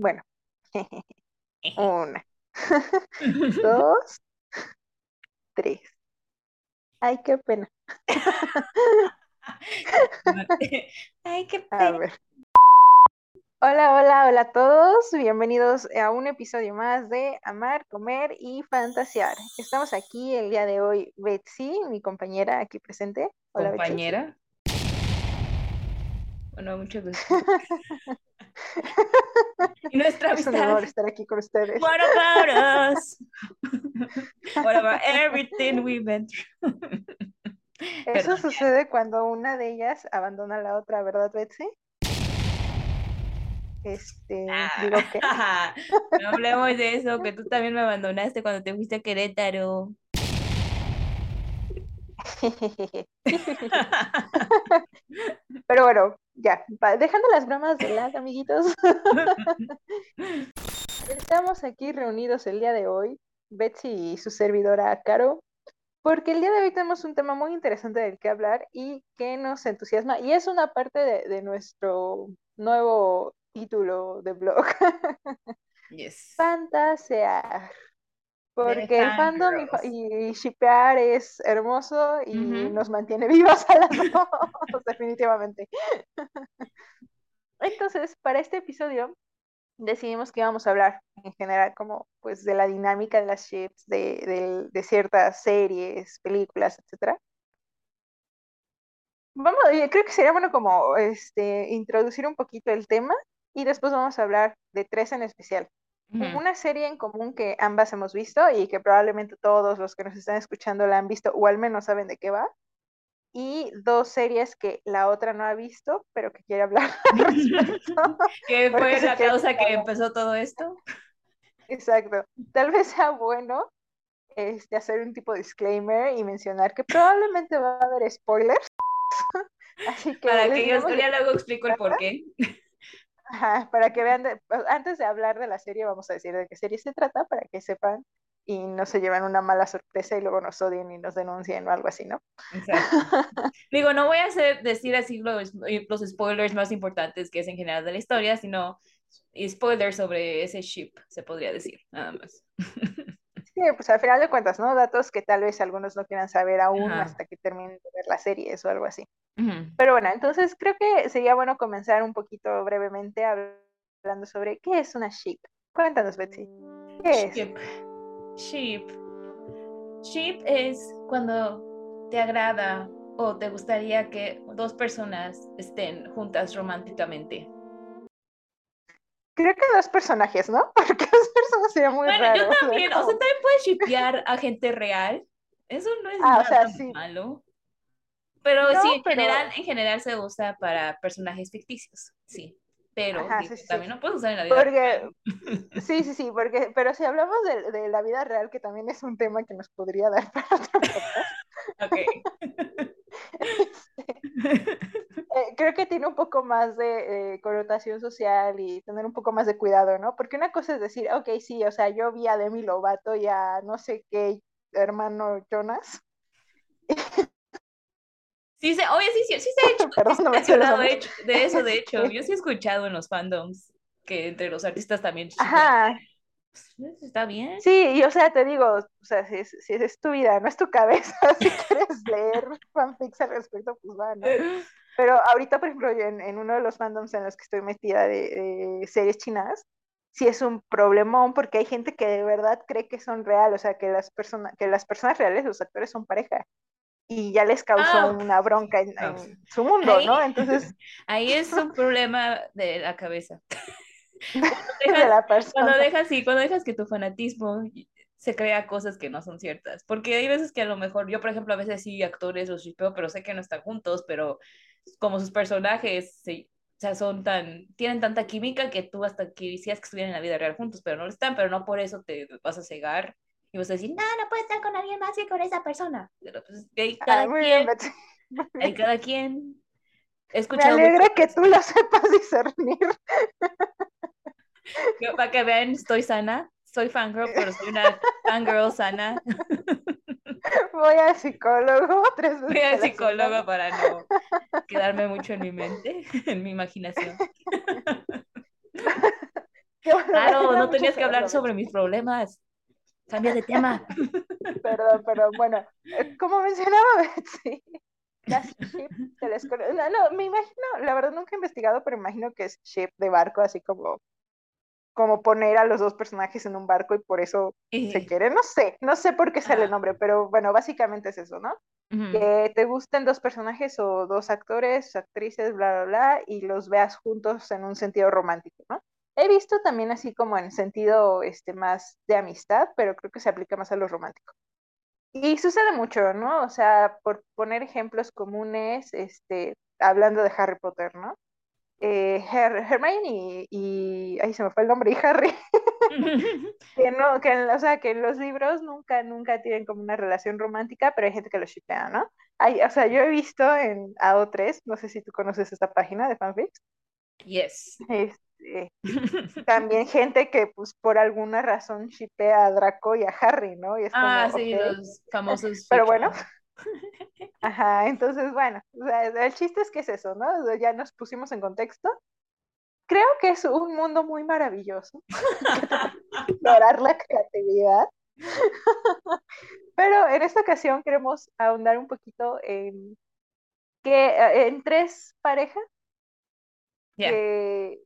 Bueno. Una. Dos. Tres. Ay, qué pena. Ay, qué pena. Hola, hola, hola a todos. Bienvenidos a un episodio más de Amar, Comer y Fantasear. Estamos aquí el día de hoy, Betsy, mi compañera aquí presente. Hola, Betsy. Compañera. Bueno, mucho gusto. Y nuestra Es un honor amistad. estar aquí con ustedes. What about us? What about everything we've been through? Eso Perdón. sucede cuando una de ellas abandona a la otra, ¿verdad, Betsy? Este, digo que Ah, no hablemos de eso, que tú también me abandonaste cuando te fuiste a Querétaro. Pero bueno, ya, dejando las bromas de lado, amiguitos. Estamos aquí reunidos el día de hoy, Betsy y su servidora Caro, porque el día de hoy tenemos un tema muy interesante del que hablar y que nos entusiasma, y es una parte de, de nuestro nuevo título de blog, Yes. Fantasear. Porque el fandom y, shippear es hermoso y nos mantiene vivos a las dos, definitivamente. Entonces, para este episodio decidimos que íbamos a hablar en general como pues de la dinámica de las ships, de, del- de ciertas series, películas, etcétera. Vamos, eh, creo que sería bueno como este introducir un poquito el tema y después vamos a hablar de tres en especial. Una serie en común que ambas hemos visto y que probablemente todos los que nos están escuchando la han visto o al menos saben de qué va. Y dos series que la otra no ha visto, pero que quiere hablar al respecto. ¿Qué Porque fue la causa que empezó todo esto? Exacto. Tal vez sea bueno este, hacer un tipo de disclaimer y mencionar que probablemente va a haber spoilers. Así que Para que yo luego explico el por qué. Ajá, para que vean, de- pues, antes de hablar de la serie, vamos a decir de qué serie se trata, para que sepan y no se lleven una mala sorpresa y luego nos odien y nos denuncien o algo así, ¿no? Exacto. Digo, no voy a hacer, decir así los, los spoilers más importantes que es en general de la historia, sino spoilers sobre ese ship, se podría decir, nada más. Sí, pues al final de cuentas, ¿no? Datos que tal vez algunos no quieran saber aún Ajá. hasta que terminen de ver la serie o algo así. Pero bueno, entonces creo que sería bueno comenzar un poquito brevemente hablando sobre qué es una ship. Cuéntanos, Betsy. ¿Qué es? Ship. Ship. Ship es cuando te agrada o te gustaría que dos personas estén juntas románticamente. Creo que dos personajes, ¿no? Porque dos personas sería muy Bueno, raro. yo también, o sea, también puedes shipear a gente real. Eso no es Ah, o nada sea, sí. malo. Pero No, sí, en pero- general, en general se usa para personajes ficticios, sí. Pero Ajá, digo, sí, sí, sí. también lo puedes usar en la vida real. Porque, sí, sí, sí, porque, pero si hablamos de, de la vida real, que también es un tema que nos podría dar para otro eh, creo que tiene un poco más de eh, connotación social y tener un poco más de cuidado, ¿no? Porque una cosa es decir, ok, sí, o sea, yo vi a Demi Lovato y a no sé qué hermano Jonas. Sí, se, oye, sí, sí, sí se ha hecho, Perdón, no me hecho- de eso, de hecho. Yo sí he escuchado en los fandoms que entre los artistas también. Ajá, Está bien. sí, y o sea, te digo, o sea, si es, si es tu vida, no es tu cabeza, si quieres leer fanfics al respecto, pues va, ¿no? Pero ahorita, por ejemplo, yo en, en uno de los fandoms en los que estoy metida de, de series chinas, sí es un problemón porque hay gente que de verdad cree que son real, o sea, que las, personas que las personas reales, los actores son pareja. Y ya les causó Ah, una bronca en, ah, en su mundo, ahí- ¿no? Entonces, Ahí es un problema de la cabeza. de Dejas- la persona. Cuando dejas, sí, cuando dejas que tu fanatismo se crea cosas que no son ciertas. Porque hay veces que a lo mejor, yo por ejemplo, a veces sí actores los shipeo, pero sé que no están juntos, pero como sus personajes se- o sea, son tan, tienen tanta química que tú hasta quisieras que estuvieran en la vida real juntos, pero no lo están, pero no por eso te vas a cegar y vas a decir, no, no puedes estar con alguien más que con esa persona. Pero pues hay cada quien, bien, hay cada quien. He Me alegra que tú lo sepas discernir. Yo, para que vean, estoy sana. Soy fangirl, pero soy una fangirl sana. Voy al psicólogo tres veces. Voy a al la psicólogo para no quedarme mucho en mi mente, en mi imaginación. Claro, no tenías que hablar sobre mis problemas. Cambia de tema. Perdón, pero bueno, eh, como mencionaba Betsy, las ship se les no, no, me imagino, la verdad nunca he investigado, pero imagino que es ship de barco, así como como poner a los dos personajes en un barco y por eso se quiere, no sé, no sé por qué sale el nombre, pero bueno, básicamente es eso, ¿no? Que te gusten dos personajes o dos actores, actrices, bla, bla, bla, y los veas juntos en un sentido romántico, ¿no? He visto también así como en sentido este, más de amistad, pero creo que se aplica más a lo romántico. Y sucede mucho, ¿no? O sea, por poner ejemplos comunes, este, hablando de Harry Potter, ¿no? Eh, Hermione y, ahí se me fue el nombre, y Harry, que no, que, o sea, que en los libros nunca, nunca tienen como una relación romántica, pero hay gente que lo shipea, ¿no? Hay, o sea, yo he visto en AO3, no sé si tú conoces esta página de fanfics. Yes. Este, también gente que pues por alguna razón shipea a Draco y a Harry, ¿no? Y es ah, sí, los famosos. Pero bueno, Ajá, entonces, bueno, el chiste es que es eso, ¿no? Ya nos pusimos en contexto. Creo que es un mundo muy maravilloso. Explorar la creatividad. Pero en esta ocasión queremos ahondar un poquito en que eh, en tres parejas que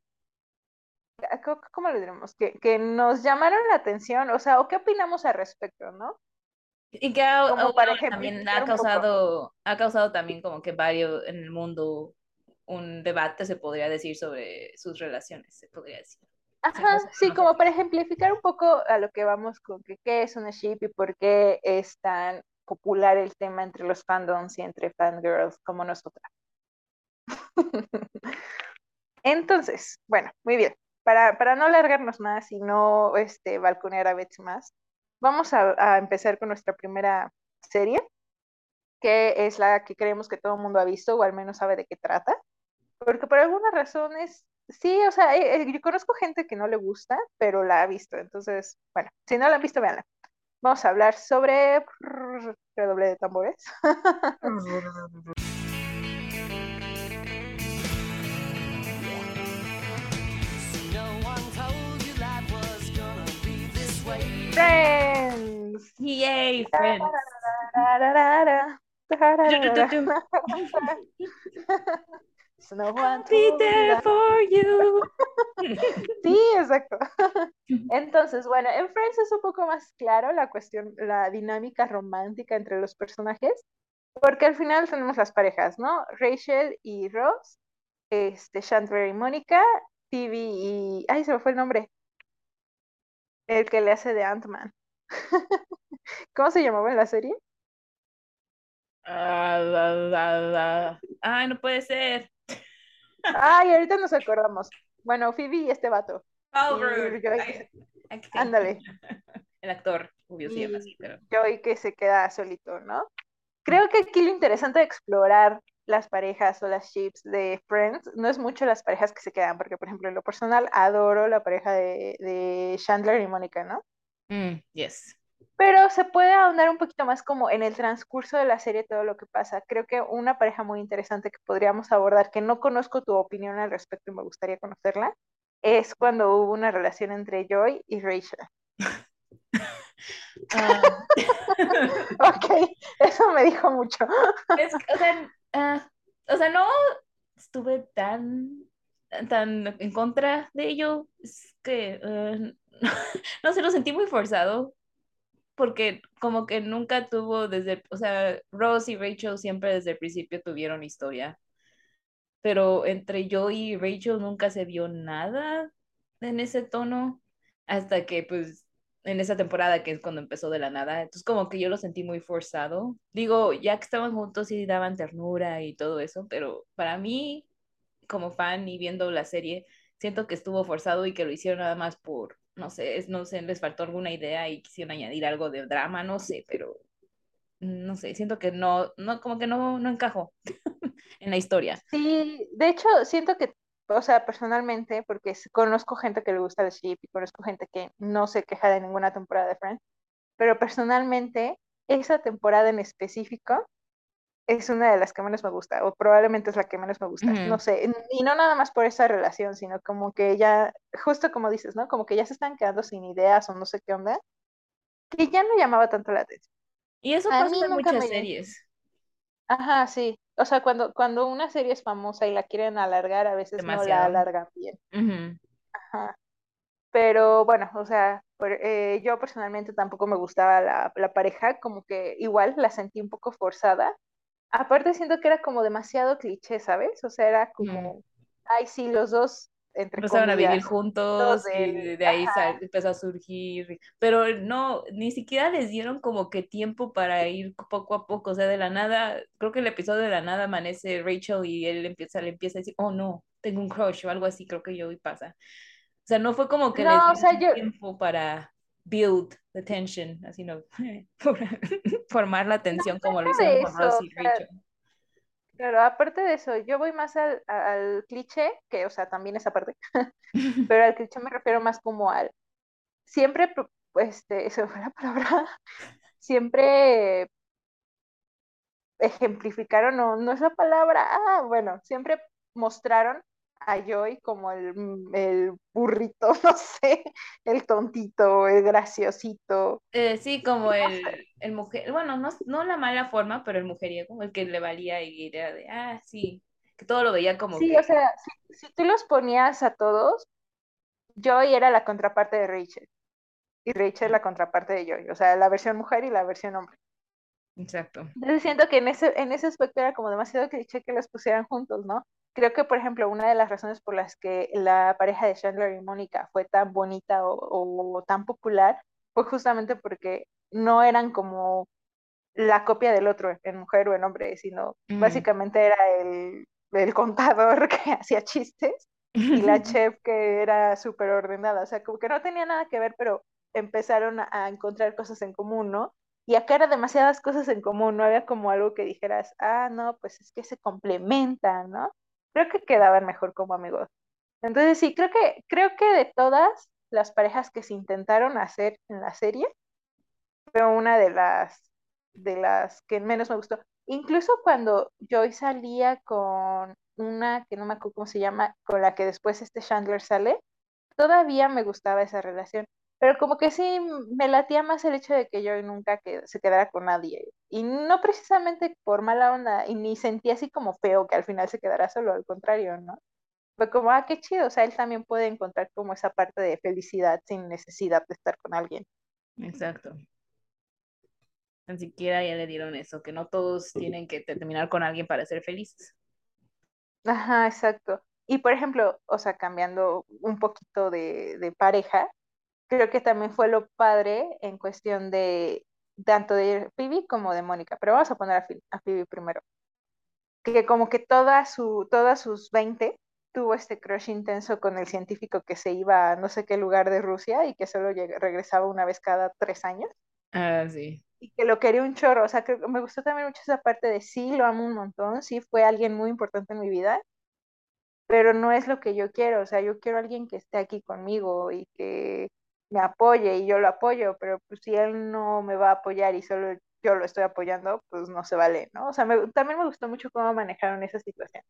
¿cómo le diremos? Que, que nos llamaron la atención, o sea, o qué opinamos al respecto, ¿no? Y que ha, también ha causado, ha causado también como que varios en el mundo un debate, se podría decir, sobre sus relaciones, se podría decir. Ajá, sí, como para ejemplificar un poco a lo que vamos con que qué es una ship y por qué es tan popular el tema entre los fandoms y entre fangirls como nosotras. Entonces, bueno, muy bien. Para, para no alargarnos más y no este, balconear a Betsy más, Vamos a, empezar con nuestra primera serie, que es la que creemos que todo el mundo ha visto o al menos sabe de qué trata, porque por algunas razones, sí, o sea, eh, eh, yo conozco gente que no le gusta, pero la ha visto, entonces, bueno, si no la han visto, véanla. Vamos a hablar sobre redoble de tambores. Friends. Yay, Friends. no one Be there for you. Sí, exacto. Entonces, bueno, en Friends es un poco más claro la cuestión, la dinámica romántica entre los personajes, porque al final tenemos las parejas, ¿no? Rachel y Ross, este, Chandler y Mónica, Phoebe y... Ay, se me fue el nombre. El que le hace de Ant-Man. ¿Cómo se llamaba en la serie? Ah, Ay, no puede ser. Ay, ahorita nos acordamos. Bueno, Phoebe y este vato. Ándale. El actor, obvio, sí, así, pero. Joy que se queda solito, ¿no? Creo que aquí lo interesante de explorar las parejas o las ships de Friends, no es mucho las parejas que se quedan, porque por ejemplo en lo personal adoro la pareja de, Chandler y Mónica, ¿no? Mm, yes. Pero se puede ahondar un poquito más como en el transcurso de la serie todo lo que pasa. Creo que una pareja muy interesante que podríamos abordar, que no conozco tu opinión al respecto y me gustaría conocerla, es cuando hubo una relación entre Joy y Rachel. Ah. ok, eso me dijo mucho. o sea, Ah, o sea, no estuve tan, tan en contra de ello. Es que, eh, no sé, lo sentí muy forzado. Porque como que nunca tuvo desde, o sea, Rose y Rachel siempre desde el principio tuvieron historia. Pero entre yo y Rachel nunca se vio nada en ese tono. Hasta que pues en esa temporada que es cuando empezó de la nada. Entonces como que yo lo sentí muy forzado. Digo, ya que estaban juntos y daban ternura y todo eso, pero para mí, como fan y viendo la serie, siento que estuvo forzado y que lo hicieron nada más por, no sé, no sé, les faltó alguna idea y quisieron añadir algo de drama, no sé, pero no sé, siento que no, no, como que no, no encajó en la historia. Sí, de hecho, siento que o sea, personalmente, porque conozco gente que le gusta el ship y conozco gente que no se queja de ninguna temporada de Friends, pero personalmente, esa temporada en específico, es una de las que menos me gusta, o probablemente es la que menos me gusta, no sé, y no nada más por esa relación, sino como que ya, justo como dices, ¿no? Como que ya se están quedando sin ideas o no sé qué onda, que ya no llamaba tanto la atención. Y eso pasa en muchas series. Ajá, sí. O sea, cuando, cuando una serie es famosa y la quieren alargar, a veces no la alargan bien. Ajá. Pero bueno, o sea, eh, yo personalmente tampoco me gustaba la, la, pareja, como que igual la sentí un poco forzada. Aparte siento que era como demasiado cliché, ¿sabes? O sea, era como, ay, sí, los dos Empezaron a vivir juntos y de ahí empezó a surgir, pero no, ni siquiera les dieron como que tiempo para ir poco a poco, o sea, de la nada, creo que el episodio de la nada amanece Rachel y él empieza, le empieza a decir, oh no, tengo un crush o algo así, creo que yo y pasa. O sea, no fue como que les dieron tiempo para build the tension, así no, formar la tensión como lo hicieron con Ross y Rachel. Claro, aparte de eso, yo voy más al, al cliché, que, o sea, también esa parte, pero al cliché me refiero más como al, siempre, pues, este, eso fue la palabra, siempre ejemplificaron, no, no es la palabra, ah, bueno, siempre mostraron a Joy como el, mm, el, burrito, no sé, el tontito, el graciosito. Eh, sí, como el, el, mujer, bueno, no, no la mala forma, pero el mujeriego, el que le valía y era de, ah, sí, que todo lo veía como. Sí, o sea, si, tú los ponías a todos, Joy era la contraparte de Rachel. Y Rachel la contraparte de Joy, o sea, la versión mujer y la versión hombre. Exacto. Entonces siento que en ese, en ese aspecto era como demasiado cliché que los pusieran juntos, ¿no? Creo que, por ejemplo, una de las razones por las que la pareja de Chandler y Mónica fue tan bonita o, tan popular fue justamente porque no eran como la copia del otro, en mujer o en hombre, sino mm. básicamente era el, el contador que hacía chistes y la chef que era súper ordenada, o sea, como que no tenía nada que ver, pero empezaron a, encontrar cosas en común, ¿no? Y acá era demasiadas cosas en común, no había como algo que dijeras, ah, no, pues es que se complementan, ¿no? Creo que quedaban mejor como amigos. Entonces sí, creo que, creo que de todas las parejas que se intentaron hacer en la serie, fue una de las, de las que menos me gustó. Incluso cuando Joy salía con una que no me acuerdo cómo se llama, con la que después este Chandler sale, todavía me gustaba esa relación. Pero como que sí me latía más el hecho de que Joy nunca que, se quedara con nadie. Y no precisamente por mala onda, y ni sentí así como feo que al final se quedara solo, al contrario, ¿no? Fue como, ah, qué chido, o sea, él también puede encontrar como esa parte de felicidad sin necesidad de estar con alguien. Exacto. Ni siquiera ya le dieron eso, que no todos tienen que terminar con alguien para ser felices. Ajá, exacto. Y por ejemplo, o sea, cambiando un poquito de, de pareja, creo que también fue lo padre en cuestión de tanto de Phoebe como de Mónica, pero vamos a poner a, a Phoebe primero. Que como que toda su, todas sus 20 tuvo este crush intenso con el científico que se iba a no sé qué lugar de Rusia y que solo regresaba una vez cada tres años. Ah, sí. Y que lo quería un chorro, o sea, que me gustó también mucho esa parte de sí, lo amo un montón, sí, fue alguien muy importante en mi vida, pero no es lo que yo quiero, o sea, yo quiero alguien que esté aquí conmigo y que me apoye y yo lo apoyo, pero pues si él no me va a apoyar y solo yo lo estoy apoyando, pues no se vale, ¿no? O sea, también me gustó mucho cómo manejaron esa situación.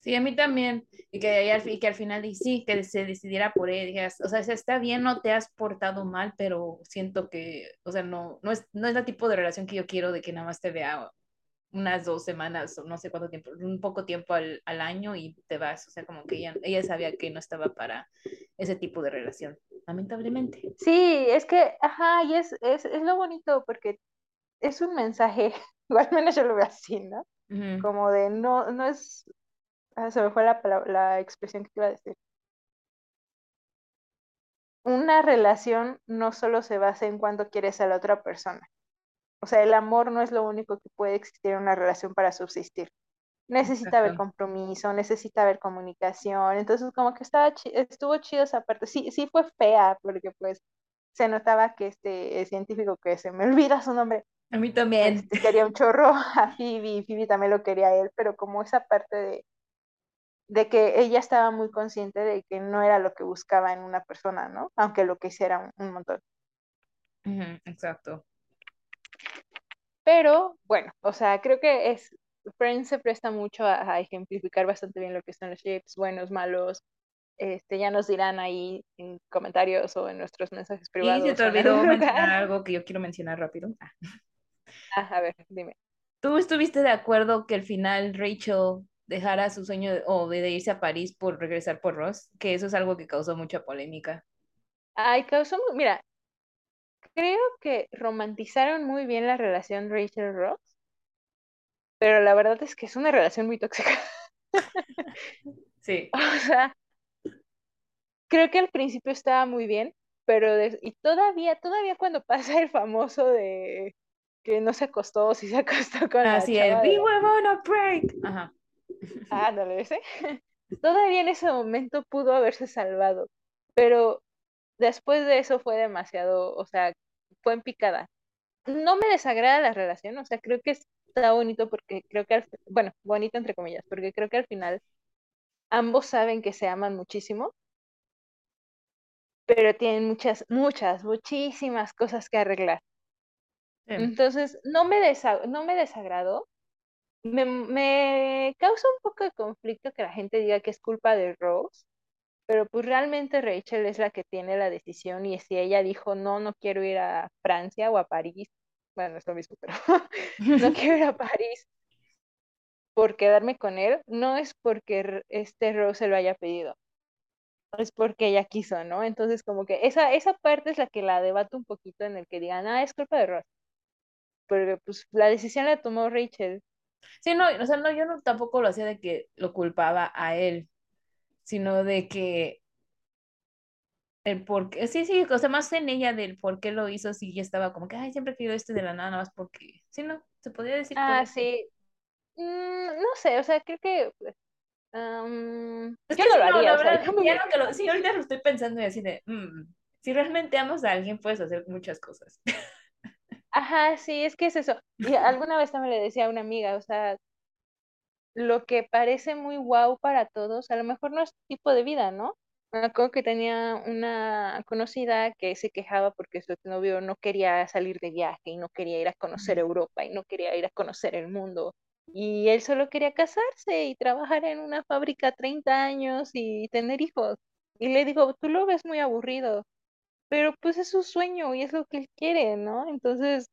Sí, a mí también. Y que, al, que al final, y sí, que se decidiera por él. o sea, está bien, no te has portado mal, pero siento que, o sea, no, no es, no es el tipo de relación que yo quiero de que nada más te vea unas dos semanas o no sé cuánto tiempo, un poco tiempo al, al, año y te vas. O sea, como que ella, ella sabía que no estaba para ese tipo de relación, lamentablemente. Sí, es que, ajá, y es, es, es lo bonito porque es un mensaje, igual menos yo lo veo así, ¿no? Como de no, no es, ah, se me fue la, la expresión que iba a decir. Una relación no solo se basa en cuánto quieres a la otra persona, o sea, el amor no es lo único que puede existir en una relación para subsistir. Necesita haber compromiso, necesita haber comunicación. Entonces, como que estaba estuvo chido esa parte. Sí, sí fue fea, porque pues se notaba que este científico que se me olvida su nombre. A mí también. Este, quería un chorro a Phoebe, Phoebe también lo quería a él, pero como esa parte de, de que ella estaba muy consciente de que no era lo que buscaba en una persona, ¿no? Aunque lo que hiciera un, montón. exacto. Pero bueno, o sea, creo que es, Friends se presta mucho a, ejemplificar bastante bien lo que son los ships, buenos, malos. Este, ya nos dirán ahí en comentarios o en nuestros mensajes privados. Y se te olvidó mencionar algo que yo quiero mencionar rápido. Ah. ah, a ver, dime. ¿Tú estuviste de acuerdo que al final Rachel dejara su sueño o de irse a París por regresar por Ross? Que eso es algo que causó mucha polémica. Ay, causó, mira, creo que romantizaron muy bien la relación Rachel-Ross, pero la verdad es que es una relación muy tóxica. Sí. O sea, creo que al principio estaba muy bien, pero y todavía, todavía cuando pasa el famoso de que no se acostó, si se acostó con Así es, we were on a break. Ajá. Ándale, ese. Todavía en ese momento pudo haberse salvado, pero después de eso fue demasiado, o sea, fue en picada. No me desagrada la relación, o sea, creo que está bonito porque creo que, al, bueno, bonito entre comillas, porque creo que al final ambos saben que se aman muchísimo, pero tienen muchas, muchas, muchísimas cosas que arreglar. Entonces, no me, no me desagradó. Me, me causa un poco de conflicto que la gente diga que es culpa de Rose, pero pues realmente Rachel es la que tiene la decisión y si ella dijo, no, no quiero ir a Francia o a París, bueno, es lo mismo, pero no quiero ir a París por quedarme con él, no es porque este Rose lo haya pedido, es porque ella quiso, ¿no? Entonces como que esa, esa parte es la que la debato un poquito en el que digan, ah, es culpa de Rose. Porque pues la decisión la tomó Rachel. Sí, no, o sea, no, yo no tampoco lo hacía de que lo culpaba a él, sino de que el por qué, sí, sí, o sea, más en ella del por qué lo hizo, si ya estaba como que, ay, siempre he querido este de la nada, nada más porque, sí, no, se podría decir. Ah, sí. Mm, no sé, o sea, creo que... Um, yo no lo haría, o sea, ya que lo, sí, ahorita lo estoy pensando y así de, mm, si realmente amas a alguien, puedes hacer muchas cosas. Ajá, sí, es que es eso. Y alguna vez también le decía a una amiga, o sea, lo que parece muy guau para todos, a lo mejor no es tipo de vida, ¿no? Me acuerdo que tenía una conocida que se quejaba porque su novio no quería salir de viaje y no quería ir a conocer Europa y no quería ir a conocer el mundo. Y él solo quería casarse y trabajar en una fábrica 30 años y tener hijos. Y le digo, tú lo ves muy aburrido, pero pues es su sueño y es lo que él quiere, ¿no? Entonces,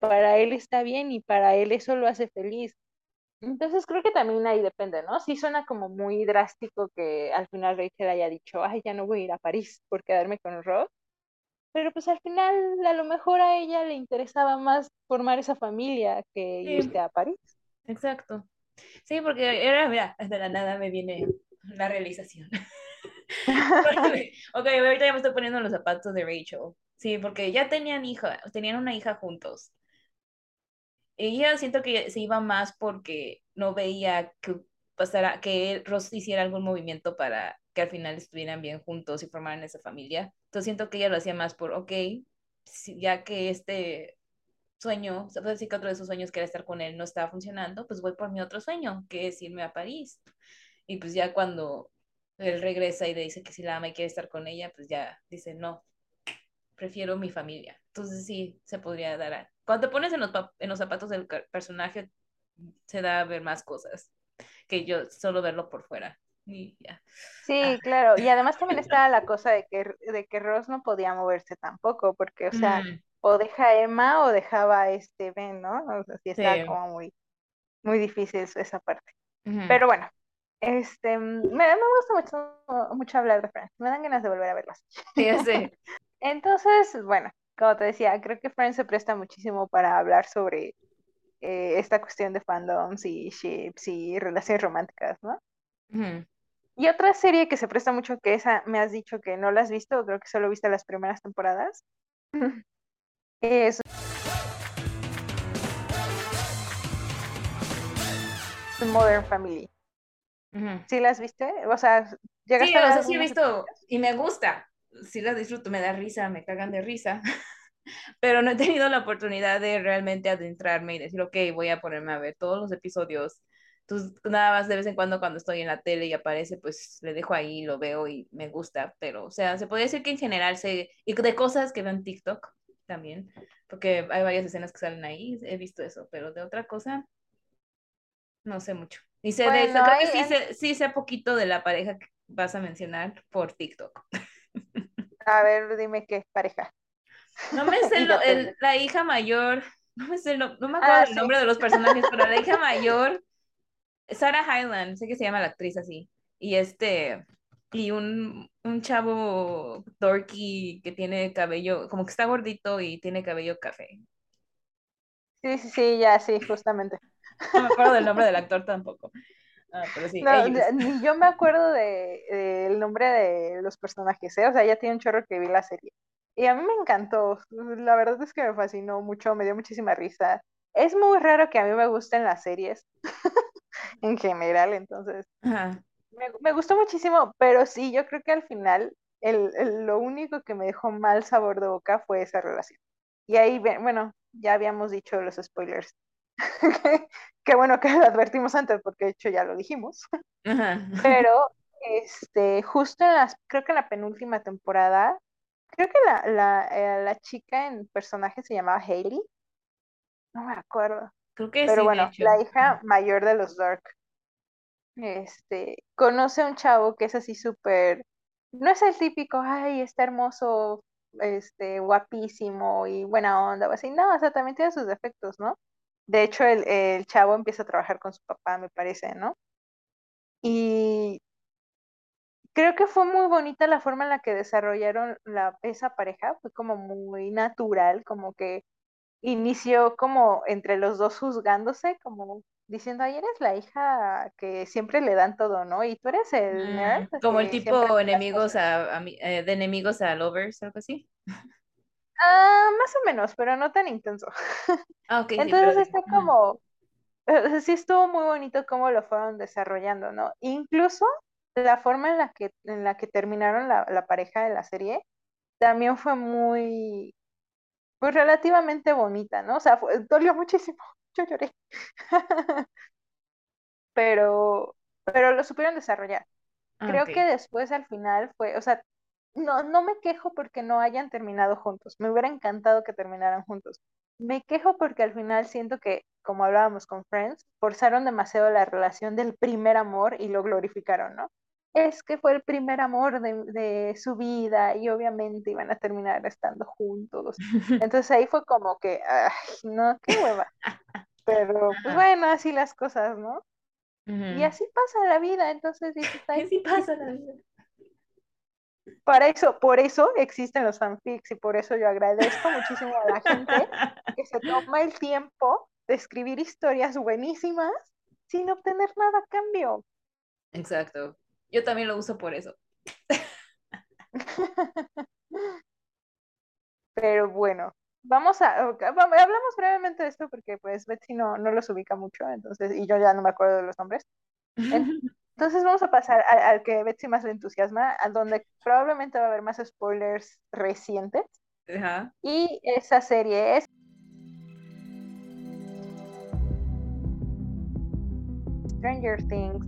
para él está bien y para él eso lo hace feliz. Entonces creo que también ahí depende, ¿no? Sí suena como muy drástico que al final Rachel haya dicho, ay, ya no voy a ir a París por quedarme con Rob, pero pues al final a lo mejor a ella le interesaba más formar esa familia que irse a París. Exacto. Sí, porque era, mira, de la nada me viene la realización. ok, ahorita ya me estoy poniendo los zapatos de Rachel. Sí, porque ya tenían hija, tenían una hija juntos ella siento que se iba más porque no veía que pasara, que Ross hiciera algún movimiento para que al final estuvieran bien juntos y formaran esa familia. Entonces siento que ella lo hacía más por, ok, ya que este sueño, se puede decir que otro de sus sueños que era estar con él no estaba funcionando, pues voy por mi otro sueño, que es irme a París. Y pues ya cuando él regresa y le dice que si la ama y quiere estar con ella, pues ya dice, no, prefiero mi familia. Entonces sí, se podría dar. A... Cuando te pones en los, en los zapatos del personaje, se da a ver más cosas que yo solo verlo por fuera. Y ya. Sí, ah. claro. Y además también estaba la cosa de que, de que Ross no podía moverse tampoco, porque, o sea, mm. o deja a Emma o dejaba a este Ben, ¿no? O sea, sí estaba como muy, muy difícil esa parte. Pero bueno, este, me, me gusta mucho, mucho hablar de Friends. Me dan ganas de volver a verlas. Sí, sí. Entonces, bueno, como te decía, creo que Friends se presta muchísimo para hablar sobre eh, esta cuestión de fandoms y ships y relaciones románticas, ¿no? Y otra serie que se presta mucho, que esa me has dicho que no la has visto, creo que solo viste las primeras temporadas, es Modern Family. ¿Sí las viste? O sea, llegaste sí, a sea, sí he visto y me gusta sí la disfruto, me da risa, me cagan de risa, pero no he tenido la oportunidad de realmente adentrarme y decir, ok, voy a ponerme a ver todos los episodios. Entonces, nada más de vez en cuando cuando estoy en la tele y aparece, pues le dejo ahí, lo veo y me gusta, pero, o sea, se podría decir que en general sé, y de cosas que veo en TikTok, también, porque hay varias escenas que salen ahí, he visto eso, pero de otra cosa, no sé mucho. Y sé de creo que sí sé, sí sé poquito de la pareja que vas a mencionar por TikTok. A ver, dime qué pareja. No me sé la hija mayor, no me sé, no, me acuerdo ah, el nombre de los personajes, pero la hija mayor, Sarah Hyland, sé que se llama la actriz así, y este, y un, un chavo dorky que tiene cabello, como que está gordito y tiene cabello café. Sí, sí, sí, ya, sí, justamente. No me acuerdo del nombre del actor tampoco. Ah, pero sí, ni yo me acuerdo del de, nombre de los personajes, ¿eh? O sea, ya tiene un chorro que vi la serie. Y a mí me encantó, la verdad es que me fascinó mucho, me dio muchísima risa. Es muy raro que a mí me gusten las series en general, entonces me, me, gustó muchísimo, pero sí, yo creo que al final el, lo único que me dejó mal sabor de boca fue esa relación. Y ahí, bueno, ya habíamos dicho los spoilers. Qué bueno que lo advertimos antes, porque de hecho ya lo dijimos. Pero este, justo en las, creo que en la penúltima temporada, Creo que la, la, eh, la chica en personaje se llamaba Hailey. No me acuerdo. Creo que Pero bueno, la hija mayor de los Dark. Este, conoce a un chavo que es así súper. No es el típico, ay, está hermoso, este, guapísimo y buena onda o así. No, o sea, también tiene sus defectos, ¿no? De hecho, el, el chavo empieza a trabajar con su papá, me parece, ¿no? Y creo que fue muy bonita la forma en la que desarrollaron la, esa pareja, fue como muy natural, como que inició como entre los dos juzgándose, como diciendo, ay, eres la hija que siempre le dan todo, ¿no? Y tú eres el mm, como el tipo enemigos a, eh, de enemigos a lovers, algo así. Ah, más o menos, pero no tan intenso. Ah, Entonces está como, sí estuvo muy bonito cómo lo fueron desarrollando, ¿no? Incluso la forma en la que, en la que terminaron la, pareja de la serie también fue muy, pues relativamente bonita, ¿no? O sea, dolió muchísimo, yo lloré. pero, pero lo supieron desarrollar. Ah, Creo que después al final fue, o sea, no, no me quejo porque no hayan terminado juntos. Me hubiera encantado que terminaran juntos. Me quejo porque al final siento que, como hablábamos con Friends, forzaron demasiado la relación del primer amor y lo glorificaron, ¿no? es que fue el primer amor de, su vida y obviamente iban a terminar estando juntos. Entonces ahí fue como que, ay, no, qué hueva. Pero pues bueno, así las cosas, ¿no? Y así pasa la vida, entonces así pasa la vida. Para eso, por eso existen los fanfics y por eso yo agradezco muchísimo a la gente que se toma el tiempo de escribir historias buenísimas sin obtener nada a cambio. Exacto. Yo también lo uso por eso. Pero bueno, vamos a, hablamos brevemente de esto porque pues Betsy no, no los ubica mucho, entonces, y yo ya no me acuerdo de los nombres. Entonces vamos a pasar al, que Betsy más le entusiasma, a donde probablemente va a haber más spoilers recientes. Y esa serie es Stranger Things.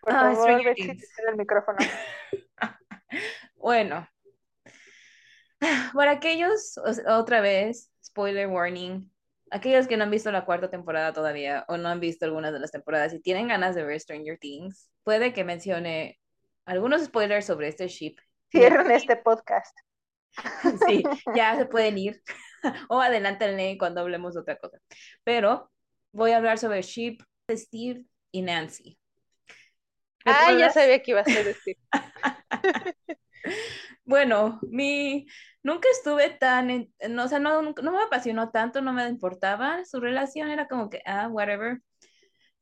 Por ah, favor, el micrófono. bueno, para aquellos, otra vez, spoiler warning, aquellos que no han visto la cuarta temporada todavía o no han visto algunas de las temporadas y tienen ganas de ver Stranger Things, puede que mencione algunos spoilers sobre este ship. Cierren este podcast. sí, ya se pueden ir o adelántenle cuando hablemos de otra cosa. Pero voy a hablar sobre Ship, Steve y Nancy. Ah, ya sabía que iba a ser decir. Bueno, mi nunca estuve tan, no, o sea, no, no me apasionó tanto, no me importaba, su relación era como que, ah, whatever.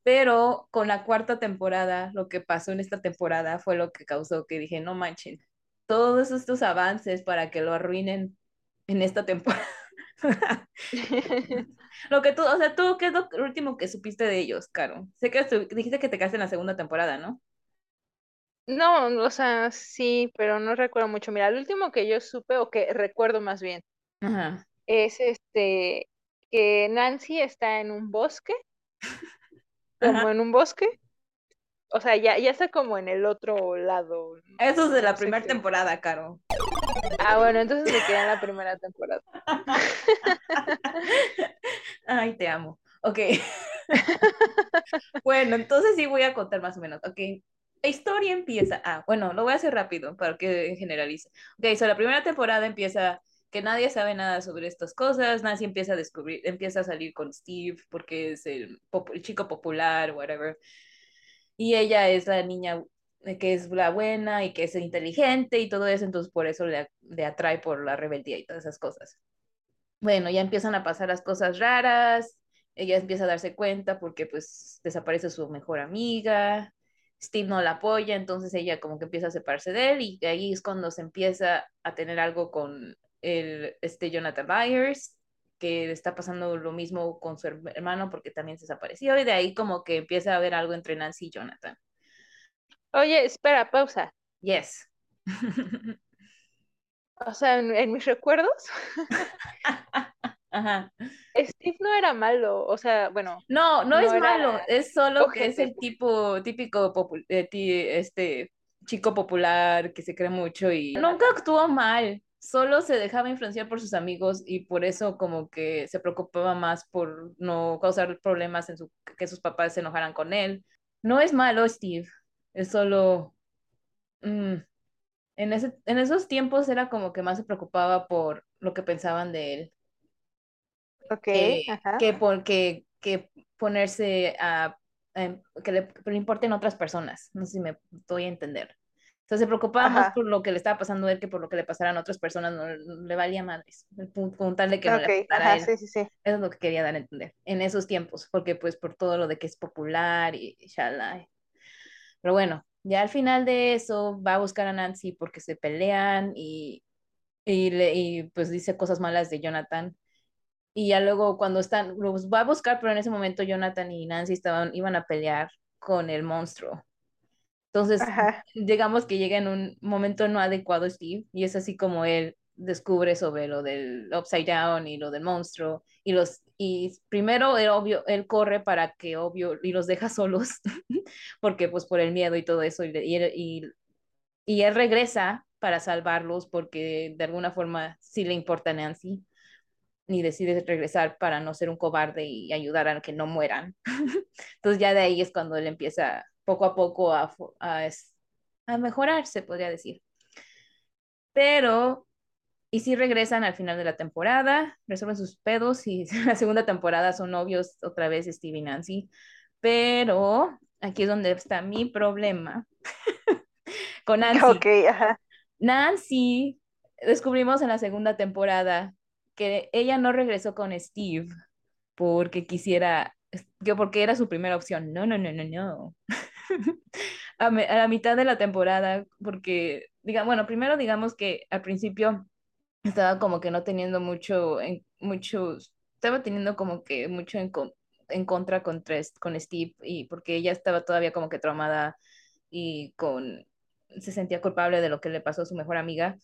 Pero con la cuarta temporada, lo que pasó en esta temporada fue lo que causó que dije, no manchen, todos estos avances para que lo arruinen en esta temporada. lo que tú, o sea, tú, ¿qué es lo último que supiste de ellos, Caro? Sé que dijiste que te quedaste en la segunda temporada, ¿no? No, o sea, sí, pero no recuerdo mucho. Mira, el último que yo supe, o que recuerdo más bien, es este, que Nancy está en un bosque, como en un bosque. O sea, ya, ya está como en el otro lado. Eso es de la primera temporada, Caro. Ah, bueno, entonces me quedé en la primera temporada. Ay, te amo. Ok. bueno, entonces sí voy a contar más o menos. Ok. La historia empieza. Ah, bueno, lo voy a hacer rápido para que generalice. Ok, so la primera temporada empieza que nadie sabe nada sobre estas cosas, Nancy empieza a descubrir, empieza a salir con Steve porque es el, el chico popular, whatever. Y ella es la niña que es la buena y que es inteligente y todo eso, entonces por eso le, le atrae por la rebeldía y todas esas cosas. Bueno, ya empiezan a pasar las cosas raras, ella empieza a darse cuenta porque pues desaparece su mejor amiga, Steve no la apoya, entonces ella como que empieza a separarse de él y ahí es cuando se empieza a tener algo con el, este Jonathan Byers, que está pasando lo mismo con su hermano porque también se desapareció y de ahí como que empieza a haber algo entre Nancy y Jonathan. Oye, espera, pausa. Yes. o sea, en, mis recuerdos, Ajá. Steve no era malo, o sea, bueno. No, no, es malo, es solo que es el tipo típico eh, este chico popular que se cree mucho y nunca actuó mal, solo se dejaba influenciar por sus amigos y por eso como que se preocupaba más por no causar problemas en su que sus papás se enojaran con él. No es malo, Steve, es solo... Mm, en, ese, en esos tiempos era como que más se preocupaba por lo que pensaban de él. Ok, que, que, por, que, ponerse a, que le, le, importen otras personas. No sé si me doy a entender. Sea, se preocupaba más por lo que le estaba pasando a él que por lo que le pasaran a otras personas. No, le valía madres. Preguntarle que no le pasara a él. Sí, sí, sí. Eso es lo que quería dar a entender en esos tiempos. Porque, pues, por todo lo de que es popular y shala. Pero bueno, ya al final de eso va a buscar a Nancy porque se pelean y, y, le, y pues dice cosas malas de Jonathan. Y ya luego cuando están, los va a buscar, pero en ese momento Jonathan y Nancy estaban, iban a pelear con el monstruo. Entonces, digamos que llega en un momento no adecuado Steve y es así como él descubre sobre lo del upside down y lo del monstruo y los y primero él obvio él corre para que obvio y los deja solos porque pues por el miedo y todo eso y, y, y, él regresa para salvarlos porque de alguna forma sí le importa a Nancy y decide regresar para no ser un cobarde y ayudar a que no mueran. Entonces ya de ahí es cuando él empieza poco a poco a, a, a mejorar, se podría decir. Pero y si regresan al final de la temporada, resuelven sus pedos y la segunda temporada son novios otra vez Steve y Nancy. Pero aquí es donde está mi problema con Nancy. Ok, Nancy, descubrimos en la segunda temporada que ella no regresó con Steve porque quisiera, que porque era su primera opción. No, no, no, no, no. a, a, la mitad de la temporada, porque, diga, bueno, primero digamos que al principio estaba como que no teniendo mucho, en, mucho, estaba teniendo como que mucho en, en contra con, con Steve y porque ella estaba todavía como que traumada y con, se sentía culpable de lo que le pasó a su mejor amiga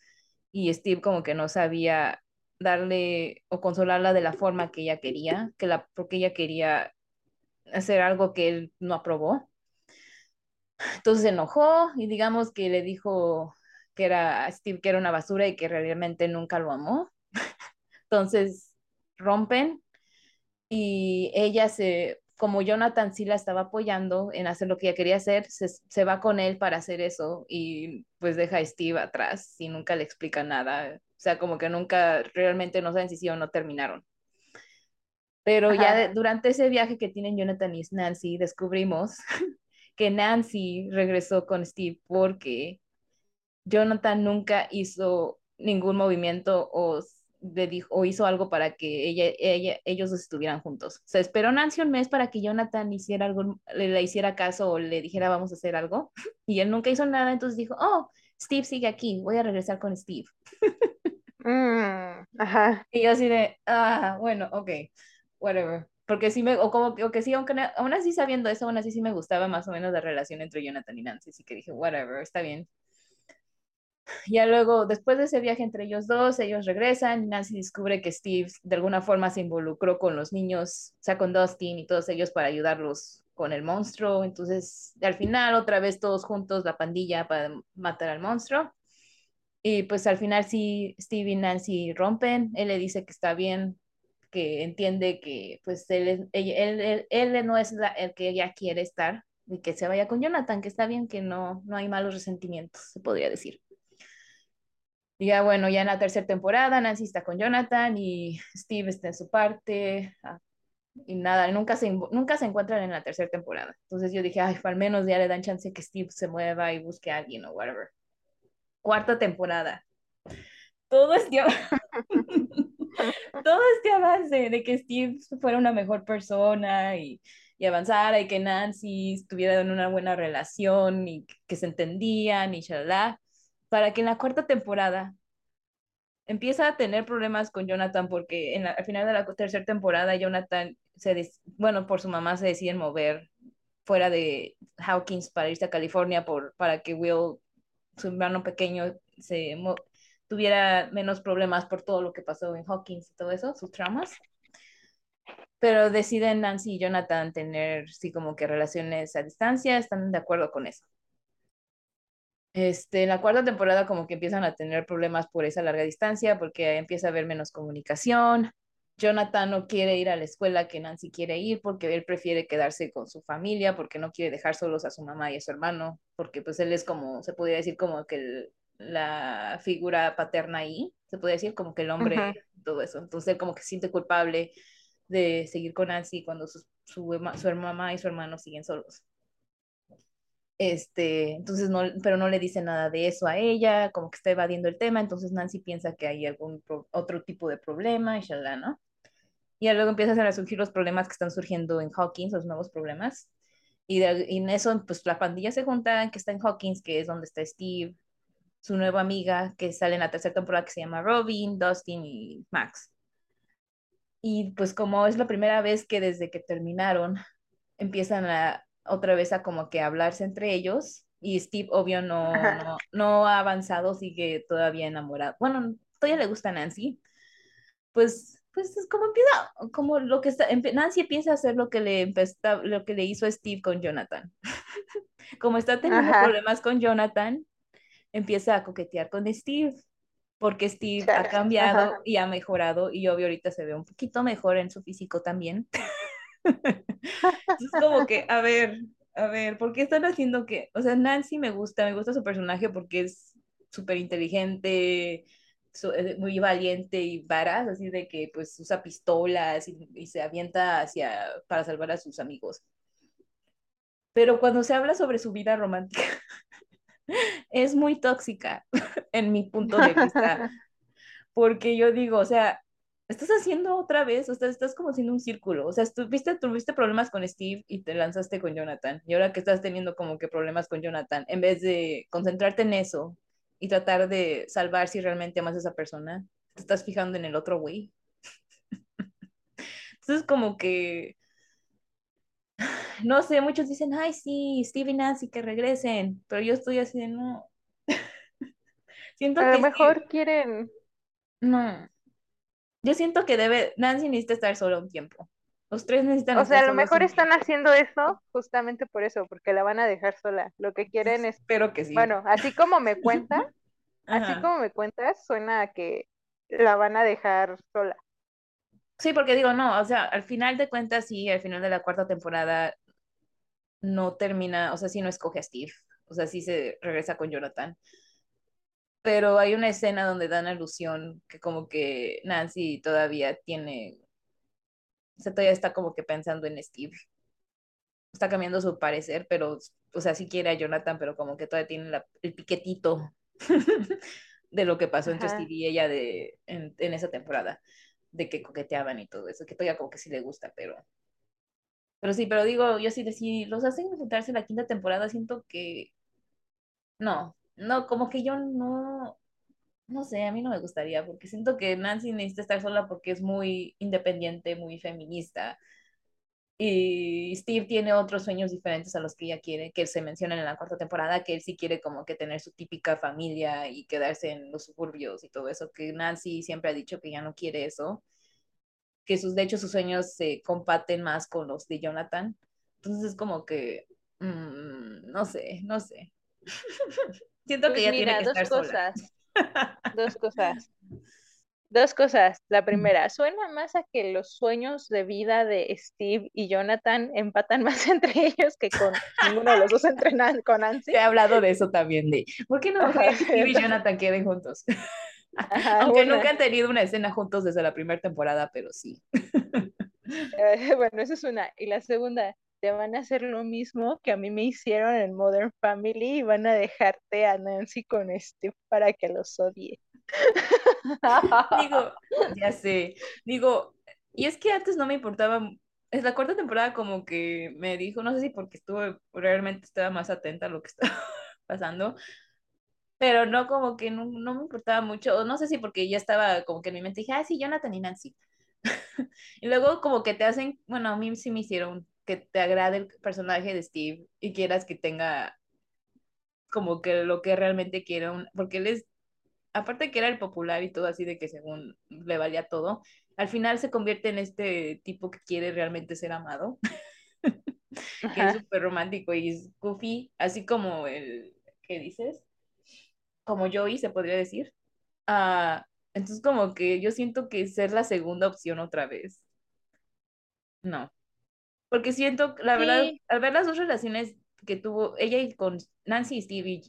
y Steve como que no sabía darle o consolarla de la forma que ella quería, que la, porque ella quería hacer algo que él no aprobó. Entonces se enojó y digamos que le dijo que era Steve, que era una basura y que realmente nunca lo amó. Entonces rompen y ella se, como Jonathan sí la estaba apoyando en hacer lo que ella quería hacer, se, se va con él para hacer eso y pues deja a Steve atrás y nunca le explica nada. O sea, como que nunca realmente no saben si sí o no terminaron. Pero ya durante ese viaje que tienen Jonathan y Nancy, descubrimos que Nancy regresó con Steve porque Jonathan nunca hizo ningún movimiento o, o hizo algo para que ella, ella, ellos estuvieran juntos. Se esperó Nancy un mes para que Jonathan hiciera algo, le, hiciera caso o le dijera vamos a hacer algo. Y él nunca hizo nada, entonces dijo, oh, Steve sigue aquí, voy a regresar con Steve. Mm, ajá. Y yo así de, ah, bueno, ok, whatever. Porque sí me, o como o que sí, aunque aún así sabiendo eso, aún así sí me gustaba más o menos la relación entre Jonathan y Nancy, así que dije, whatever, está bien. Ya luego, después de ese viaje entre ellos dos, ellos regresan. Nancy descubre que Steve de alguna forma se involucró con los niños, o sea, con Dustin y todos ellos para ayudarlos con el monstruo. Entonces, al final, otra vez todos juntos, la pandilla para matar al monstruo. Y pues al final sí, Steve y Nancy rompen, él le dice que está bien, que entiende que pues él, él, él, no es el que ella quiere estar y que se vaya con Jonathan, que está bien, que no, no hay malos resentimientos, se podría decir. Y ya bueno, ya en la tercera temporada Nancy está con Jonathan y Steve está en su parte. Ah, y nada, nunca se, nunca se encuentran en la tercera temporada. Entonces yo dije, ay, al menos ya le dan chance que Steve se mueva y busque a alguien o whatever. Cuarta temporada. Todo este, todo este avance de que Steve fuera una mejor persona y, y avanzara y que Nancy estuviera en una buena relación y que se entendían y shalala, para que en la cuarta temporada empieza a tener problemas con Jonathan porque en al final de la tercera temporada Jonathan se bueno por su mamá se deciden mover fuera de Hawkins para irse a California por para que Will su hermano pequeño se tuviera menos problemas por todo lo que pasó en Hawkins y todo eso sus traumas pero deciden Nancy y Jonathan tener sí como que relaciones a distancia están de acuerdo con eso este, en la cuarta temporada como que empiezan a tener problemas por esa larga distancia, porque empieza a haber menos comunicación. Jonathan no quiere ir a la escuela que Nancy quiere ir porque él prefiere quedarse con su familia, porque no quiere dejar solos a su mamá y a su hermano, porque pues él es como, se podría decir como que la figura paterna ahí, se puede decir como que el hombre, todo eso. Entonces él como que se siente culpable de seguir con Nancy cuando su, su, su mamá y su hermano siguen solos. Este, entonces no, pero no le dice nada de eso a ella, como que está evadiendo el tema, entonces Nancy piensa que hay algún otro tipo de problema y ¿no? Y luego empiezan a surgir los problemas que están surgiendo en Hawkins, los nuevos problemas. Y, en eso, pues la pandilla se junta, que está en Hawkins, que es donde está Steve, su nueva amiga, que sale en la tercera temporada, que se llama Robin, Dustin y Max. Y pues como es la primera vez que desde que terminaron, empiezan a otra vez a como que hablarse entre ellos y Steve obvio no, no, ha avanzado, sigue todavía enamorado. Bueno, todavía le gusta Nancy. Pues, pues es como empieza, como lo que está, Nancy empieza a hacer lo que le lo que le hizo Steve con Jonathan. como está teniendo problemas con Jonathan, empieza a coquetear con Steve porque Steve ha cambiado y ha mejorado y obvio ahorita se ve un poquito mejor en su físico también. es como que, a ver, a ver, ¿por qué están haciendo que, o sea, Nancy me gusta, me gusta su personaje porque es súper inteligente, muy valiente y varas, así de que pues usa pistolas y, se avienta hacia, para salvar a sus amigos. Pero cuando se habla sobre su vida romántica, es muy tóxica en mi punto de vista. Porque yo digo, o sea, estás haciendo otra vez, o sea, estás como haciendo un círculo, o sea, tuviste, tuviste problemas con Steve y te lanzaste con Jonathan, y ahora que estás teniendo como que problemas con Jonathan, en vez de concentrarte en eso y tratar de salvar si realmente amas a esa persona, te estás fijando en el otro güey. Entonces, como que, no sé, muchos dicen, ay, sí, Steve y Nancy, que regresen, pero yo estoy así de no. Siento a lo mejor quieren. No, yo siento que debe, Nancy necesita estar solo un tiempo. Los tres necesitan O sea, a lo mejor están haciendo eso justamente por eso, porque la van a dejar sola. Lo que quieren es. Espero que sí. Bueno, así como me cuentas, así como me cuentas, suena a que la van a dejar sola. Sí, porque digo, no, o sea, al final de cuentas, sí, al final de la cuarta temporada no termina, o sea, sí no escoge a Steve, o sea, sí se regresa con Jonathan pero hay una escena donde dan alusión que como que Nancy todavía tiene, o sea, todavía está como que pensando en Steve. Está cambiando su parecer, pero, o sea, sí quiere a Jonathan, pero como que todavía tiene el piquetito de lo que pasó entre Steve y ella de, en, en, esa temporada, de que coqueteaban y todo eso, que todavía como que sí le gusta, pero... Pero sí, pero digo, yo sí, si los hacen enfrentarse en la quinta temporada, siento que... No, no, como que yo no, no sé, a mí no me gustaría, porque siento que Nancy necesita estar sola porque es muy independiente, muy feminista. Y Steve tiene otros sueños diferentes a los que ella quiere, que se mencionan en la cuarta temporada, que él sí quiere como que tener su típica familia y quedarse en los suburbios y todo eso, que Nancy siempre ha dicho que ya no quiere eso, que sus, de hecho sus sueños se compaten más con los de Jonathan. Entonces es como que, mm, no sé, no sé. Siento que pues ya tiene que estar cosas. Dos cosas. Dos cosas. La primera, suena más a que los sueños de vida de Steve y Jonathan empatan más entre ellos que con ninguno de los dos entrenan con Nancy. He hablado de eso también, de ¿por qué no Steve y Jonathan queden juntos? Aunque nunca han tenido una escena juntos desde la primera temporada, pero sí. Eh, bueno, eso es una. Y la segunda, te van a hacer lo mismo que a mí me hicieron en Modern Family y van a dejarte a Nancy con Steve para que los odie. Digo, ya sé, digo, y es que antes no me importaba, es la cuarta temporada como que me dijo, no sé si porque estuve, realmente estaba más atenta a lo que estaba pasando, pero no como que no, no me importaba mucho, o no sé si porque ya estaba como que en mi mente dije, ah, sí, Jonathan y Nancy. y luego como que te hacen, bueno, a mí sí me hicieron que te agrade el personaje de Steve y quieras que tenga como que lo que realmente quiera, porque él es aparte que era el popular y todo así de que según le valía todo, al final se convierte en este tipo que quiere realmente ser amado, que es súper romántico y es goofy, así como el, ¿qué dices? Como Joey, se podría decir. Uh, entonces como que yo siento que ser la segunda opción otra vez. No. Porque siento, la verdad, al ver las dos relaciones que tuvo ella y con Nancy y Steve y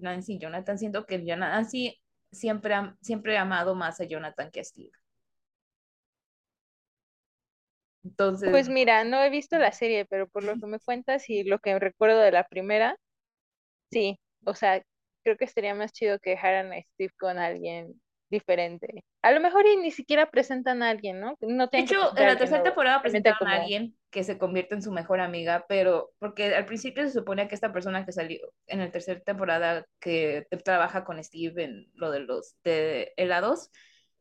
Nancy y Jonathan, siento que Nancy siempre, siempre he amado más a Jonathan que a Steve. Entonces. Pues mira, no he visto la serie, pero por lo que me cuentas y lo que recuerdo de la primera, sí, o sea, creo que estaría más chido que dejaran a Steve con alguien diferente. A lo mejor y ni siquiera presentan a alguien, ¿no? no de hecho, en la tercera temporada presentaron a alguien que se convierte en su mejor amiga, pero porque al principio se supone que esta persona que salió en la tercera temporada que trabaja con Steve en lo de los de helados,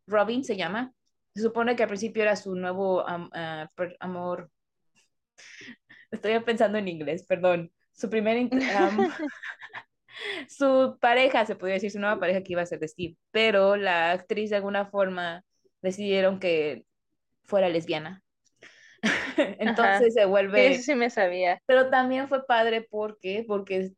Robin se llama, se supone que al principio era su nuevo ah, amor. Estoy pensando en inglés, perdón. Su primer su pareja, se podría decir, su nueva pareja que iba a ser de Steve, pero la actriz de alguna forma decidieron que fuera lesbiana. Entonces se vuelve... Sí, sí me sabía. Pero también fue padre porque, porque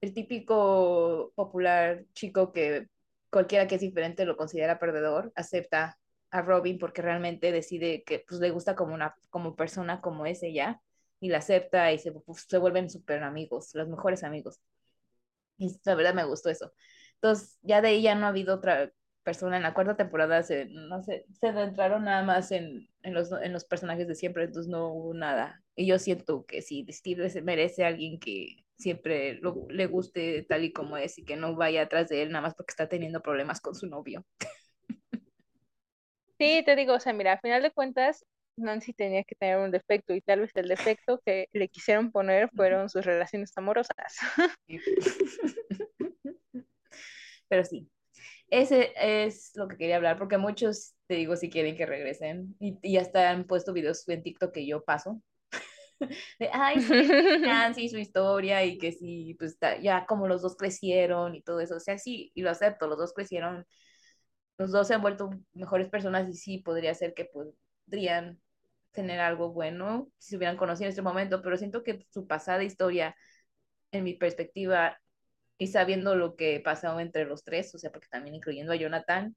el típico popular chico que cualquiera que es diferente lo considera perdedor, acepta a Robin porque realmente decide que pues, le gusta como una como persona como es ella y la acepta y se, pues, se vuelven súper amigos, los mejores amigos. Y la verdad me gustó eso. Entonces, ya de ahí ya no ha habido otra persona. En la cuarta temporada se, no sé, se centraron nada más en, en, los, en los personajes de siempre, entonces no hubo nada. Y yo siento que sí, Steve merece a alguien que siempre le guste tal y como es y que no vaya atrás de él nada más porque está teniendo problemas con su novio. Sí, te digo, o sea, mira, a final de cuentas, Nancy tenía que tener un defecto y tal vez el defecto que le quisieron poner fueron sus relaciones amorosas. Pero sí, ese es lo que quería hablar, porque muchos, te digo, si quieren que regresen, y, y hasta han puesto videos en TikTok que yo paso, de, ay, Nancy, su historia, y que sí, pues ya como los dos crecieron y todo eso, o sea, sí, y lo acepto, los dos crecieron, los dos se han vuelto mejores personas y sí, podría ser que podrían tener algo bueno si se hubieran conocido en este momento, pero siento que su pasada historia, en mi perspectiva, y sabiendo lo que pasó entre los tres, o sea, porque también incluyendo a Jonathan,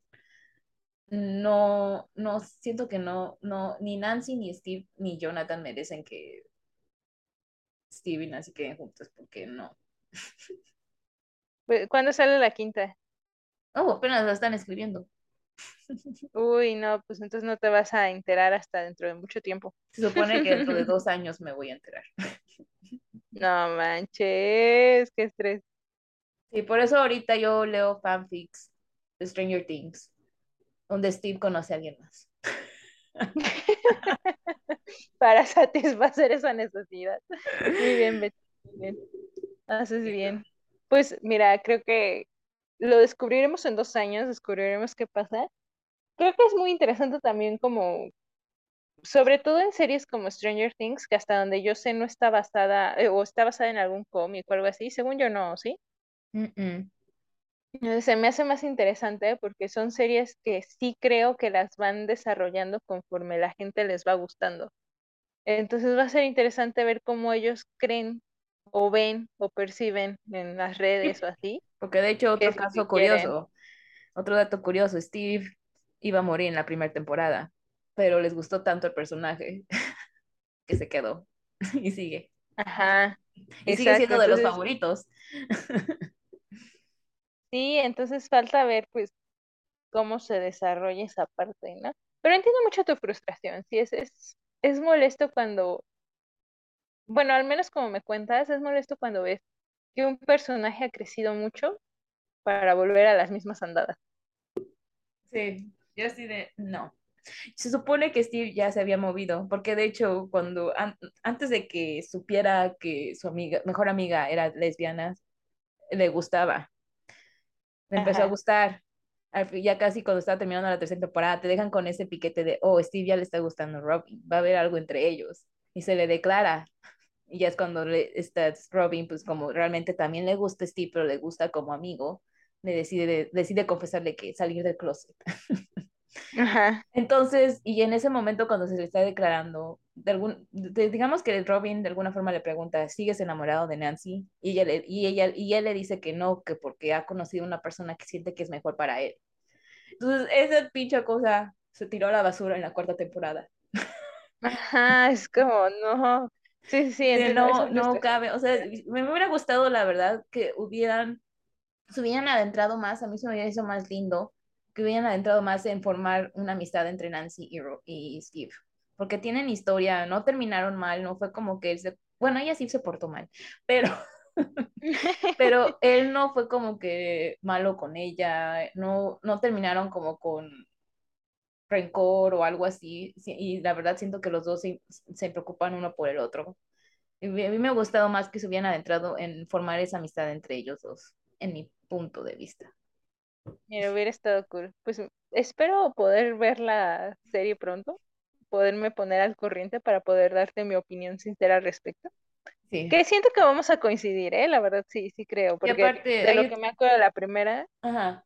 no, no, siento que no, no, ni Nancy, ni Steve, ni Jonathan merecen que Steve y Nancy queden juntos, porque no. ¿Cuándo sale la quinta? Oh, apenas la están escribiendo. Uy, no, pues entonces no te vas a enterar hasta dentro de mucho tiempo. Se supone que dentro de dos años me voy a enterar. No manches, qué estrés. Sí, por eso ahorita yo leo fanfics de Stranger Things, donde Steve conoce a alguien más. Para satisfacer esa necesidad. Muy bien, Betty. Muy bien. Haces bien. Pues mira, creo que lo descubriremos en dos años, descubriremos qué pasa. Creo que es muy interesante también como, sobre todo en series como Stranger Things, que hasta donde yo sé no está basada, eh, o está basada en algún cómic o algo así, según yo no, ¿sí? Se me hace más interesante porque son series que sí creo que las van desarrollando conforme la gente les va gustando. Entonces va a ser interesante ver cómo ellos creen o ven o perciben en las redes o así. Porque de hecho otro caso curioso Otro dato curioso, Steve iba a morir en la primera temporada, pero les gustó tanto el personaje que se quedó y sigue. Ajá. Y sigue siendo de los favoritos. Sí, entonces falta ver pues cómo se desarrolla esa parte, ¿no? Pero entiendo mucho tu frustración, sí, es, es, es molesto cuando, bueno, al menos como me cuentas, es molesto cuando ves que un personaje ha crecido mucho para volver a las mismas andadas. Sí, yo así de, no. Se supone que Steve ya se había movido, porque de hecho, cuando antes de que supiera que su amiga, mejor amiga era lesbiana, le gustaba. Le empezó a gustar. Ya casi cuando estaba terminando la tercera temporada, te dejan con ese piquete de, oh, Steve ya le está gustando a Robin, va a haber algo entre ellos. Y se le declara. Y ya es cuando le, está Robin, pues como realmente también le gusta Steve, pero le gusta como amigo, le decide, decide confesarle que salir del closet. Ajá. Entonces, y en ese momento cuando se le está declarando, de algún, digamos que Robin de alguna forma le pregunta, ¿sigues enamorado de Nancy? Y ella, le, y, ella, y él le dice que no, que porque ha conocido una persona que siente que es mejor para él. Entonces, esa pinche cosa se tiró a la basura en la cuarta temporada. Ajá, es como, no. Sí, sí, no, no cabe. O sea, me hubiera gustado, la verdad, que hubieran, se hubieran adentrado más, a mí se me hubiera hecho más lindo que hubieran adentrado más en formar una amistad entre Nancy y, y Steve, porque tienen historia, no terminaron mal, no fue como que él se, bueno, ella sí se portó mal, pero, pero él no fue como que malo con ella, no, no terminaron como con rencor o algo así, y la verdad siento que los dos se, se preocupan uno por el otro. Y a mí me ha gustado más que se hubieran adentrado en formar esa amistad entre ellos dos, en mi punto de vista. Mira, hubiera estado cool. Pues espero poder ver la serie pronto, poderme poner al corriente para poder darte mi opinión sincera al respecto. Sí. Que siento que vamos a coincidir, ¿eh? La verdad sí, sí creo. Porque de lo que me acuerdo de la primera, Ajá.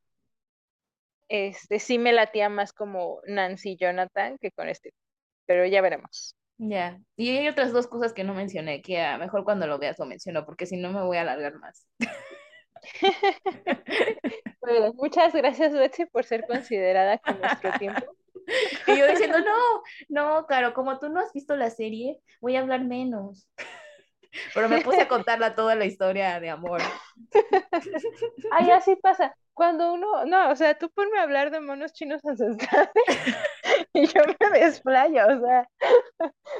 este sí me latía más como Nancy Jonathan que con este. Pero ya veremos. Ya. Y hay otras dos cosas que no mencioné, que a mejor cuando lo veas lo menciono, porque si no me voy a alargar más. bueno, muchas gracias, Betsy, por ser considerada con nuestro tiempo. Y yo diciendo, no, no, claro, como tú no has visto la serie, voy a hablar menos. Pero me puse a contarla toda la historia de amor. Ay, así pasa. Cuando uno, no, o sea, tú ponme a hablar de monos chinos ancestrales y yo me desplayo, o sea,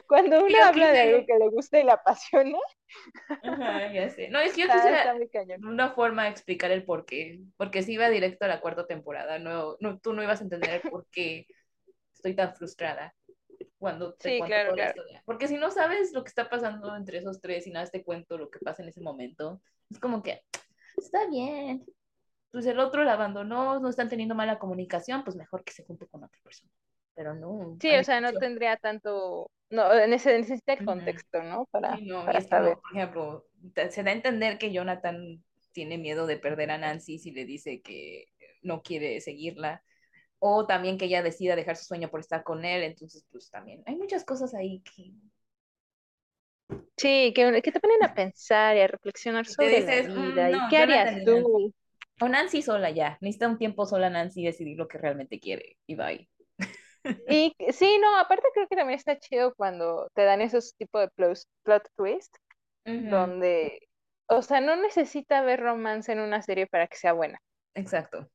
cuando uno habla de algo que le gusta y le apasiona. Ajá, ya sé. No, es que yo quisiera una forma de explicar el por qué, porque si iba directo a la cuarta temporada, no, no, tú no ibas a entender por qué estoy tan frustrada cuando te cuento claro, la historia. Porque si no sabes lo que está pasando entre esos tres y nada te cuento lo que pasa en ese momento, es como que está bien. Pues el otro la abandonó, no están teniendo mala comunicación, pues mejor que se junte con otra persona. Pero no. Sí, o sea, no tendría tanto. No, necesita el contexto, ¿no? Para, para saber. por ejemplo, se da a entender que Jonathan tiene miedo de perder a Nancy si le dice que no quiere seguirla o también que ella decida dejar su sueño por estar con él, entonces pues también hay muchas cosas ahí que... Sí, que, que te ponen a pensar y a reflexionar sobre la mm, vida, ¿y qué harías tú? O Nancy sola ya, necesita un tiempo sola Nancy decidir lo que realmente quiere y bye. Y sí, no, aparte creo que también está chido cuando te dan esos tipos de plot, plot twist, donde, o sea, no necesita ver romance en una serie para que sea buena. Exacto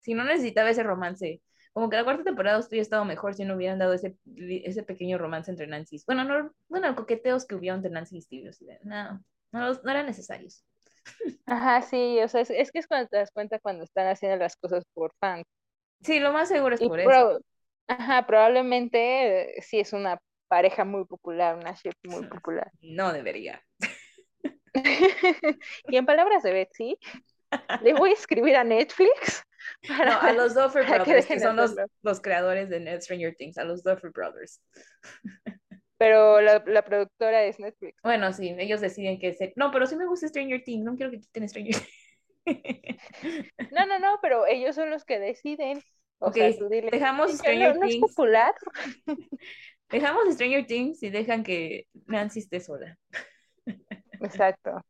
si no necesitaba ese romance. Como que la cuarta temporada hubiera estado mejor si no hubieran dado ese, ese pequeño romance entre Nancy. Bueno, no, bueno, coqueteos que hubieron entre Nancy y Steve. No, no, no eran necesarios. Ajá, sí, o sea, es, que es cuando te das cuenta cuando están haciendo las cosas por fan. Sí, lo más seguro es por eso. Ajá, probablemente eh, sí es una pareja muy popular, una ship muy popular. No debería. y en palabras de Betsy, le voy a escribir a Netflix a los Duffer Brothers, que, son los, los, creadores de Stranger Things, a los Duffer Brothers. Pero la, la, productora es Netflix. Bueno, sí, ellos deciden que se... No, pero sí me gusta Stranger Things, no quiero que quiten Stranger Things. No, no, no, pero ellos son los que deciden. O sea, dejamos Stranger Things. es popular. Dejamos Stranger Things y dejan que Nancy esté sola. Exacto.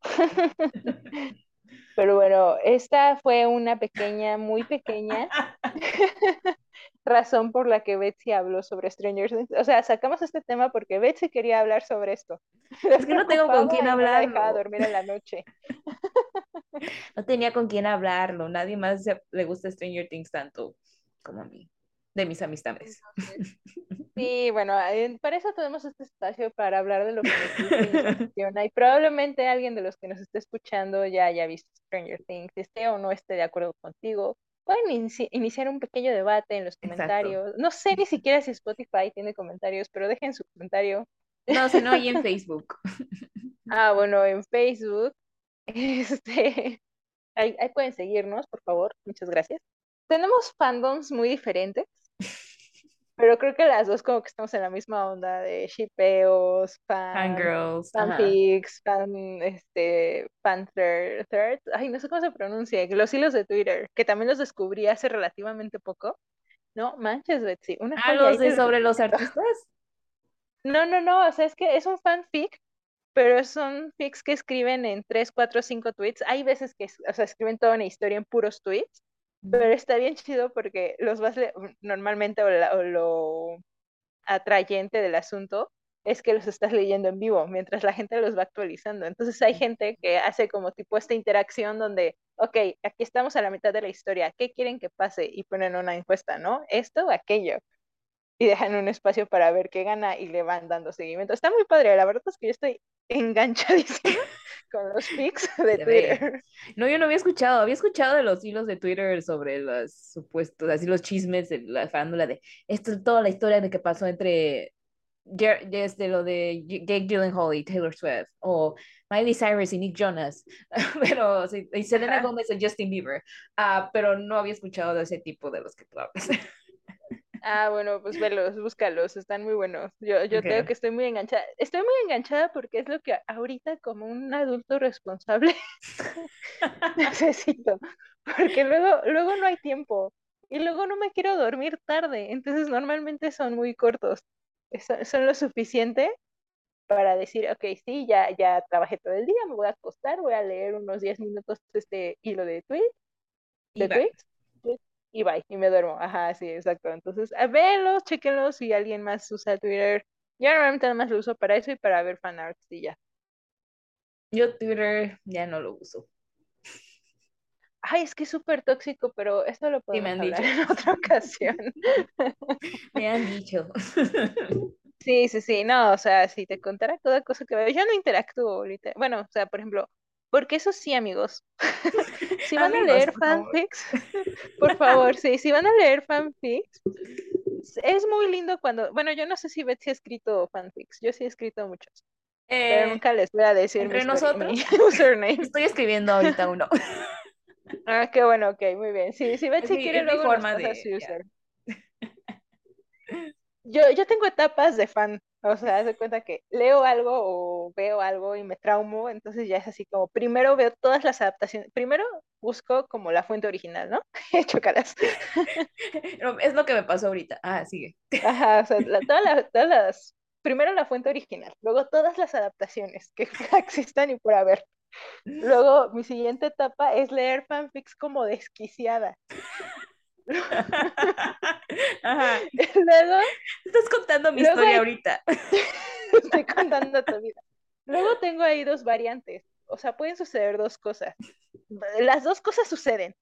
Pero bueno, esta fue una pequeña, muy pequeña razón por la que Betsy habló sobre Stranger Things. O sea, sacamos este tema porque Betsy quería hablar sobre esto. Es que no tengo con quién hablar. No dormir en la noche. no tenía con quién hablarlo. Nadie más le gusta Stranger Things tanto como a mí, de mis amistades. Sí, bueno, para eso tenemos este espacio para hablar de lo que nos funciona y probablemente alguien de los que nos esté escuchando ya haya visto Stranger Things, esté o no esté de acuerdo contigo. Pueden iniciar un pequeño debate en los comentarios. No sé ni siquiera si Spotify tiene comentarios, pero dejen su comentario. No, si no, hay en Facebook. ah, bueno, en Facebook. Este, ahí pueden seguirnos, por favor. Muchas gracias. Tenemos fandoms muy diferentes. Pero creo que las dos como que estamos en la misma onda de shipeos, fan, fangirls, fanfics, fan, este, panther, third, ay, no sé cómo se pronuncia, los hilos de Twitter, que también los descubrí hace relativamente poco. No, manches, Betsy. Una ah, los de sobre los artistas. No, no, no, o sea, es que es un fanfic, pero son fics que escriben en 3, 4, 5 tweets. Hay veces que, o sea, escriben toda una historia en puros tweets pero está bien chido porque los vas normalmente o, lo atrayente del asunto es que los estás leyendo en vivo mientras la gente los va actualizando. Entonces hay gente que hace como tipo esta interacción donde, ok, aquí estamos a la mitad de la historia, ¿qué quieren que pase? Y ponen una encuesta, ¿no? Esto o aquello. Y dejan un espacio para ver qué gana y le van dando seguimiento. Está muy padre, la verdad es que yo estoy enganchadísima con los pics de Twitter. No, yo no había escuchado, había escuchado de los hilos de Twitter sobre los supuestos, así los chismes de la farándula de esto es toda la historia de que pasó entre desde lo de Jake Gyllenhaal y Taylor Swift o Miley Cyrus y Nick Jonas, pero y Selena Gomez y Justin Bieber, uh, pero no había escuchado de ese tipo de los que tú hablas. Ah, bueno, pues velos, búscalos, están muy buenos. Yo, yo creo que estoy muy enganchada. Estoy muy enganchada porque es lo que ahorita como un adulto responsable necesito. Porque luego, luego no hay tiempo. Y luego no me quiero dormir tarde. Entonces normalmente son muy cortos. Son, lo suficiente para decir, ok, sí, ya, ya trabajé todo el día, me voy a acostar, voy a leer unos 10 minutos este hilo de tweet, de tweets y bye, y me duermo. Ajá, sí, exacto. Entonces, a verlos, chequenlos si alguien más usa Twitter. Yo normalmente nada más lo uso para eso y para ver fanarts y ya. Yo Twitter ya no lo uso. Ay, es que es súper tóxico, pero esto lo podemos sí, me han dicho. en otra ocasión. me han dicho. Sí, sí, sí, no, o sea, si te contara toda cosa que veo, yo no interactúo ahorita. Bueno, o sea, por ejemplo, porque eso sí, amigos. si van a leer fanfics, por favor, sí, si van a leer fanfics, es muy lindo cuando, bueno, yo no sé si Betsy ha escrito fanfics, yo sí he escrito muchos. pero eh, nunca les voy a decir entre nosotros. username. Estoy escribiendo ahorita uno. ah, qué bueno, ok, muy bien. Sí, si Betsy quiere luego forma de, user. Yo, yo tengo etapas de fan. O sea, haz de cuenta que leo algo o veo algo y me traumo, entonces ya es así como, primero veo todas las adaptaciones, primero busco como la fuente original, ¿no? Chocaras. es lo que me pasó ahorita. Ah, sigue. Ajá, o sea, todas, las, primero la fuente original, luego todas las adaptaciones que existan y por haber. Luego, mi siguiente etapa es leer fanfics como desquiciada. Ajá. Luego. Estás contando mi historia ahorita. Estoy contando tu vida. Luego tengo ahí dos variantes. O sea, pueden suceder dos cosas. Las dos cosas suceden,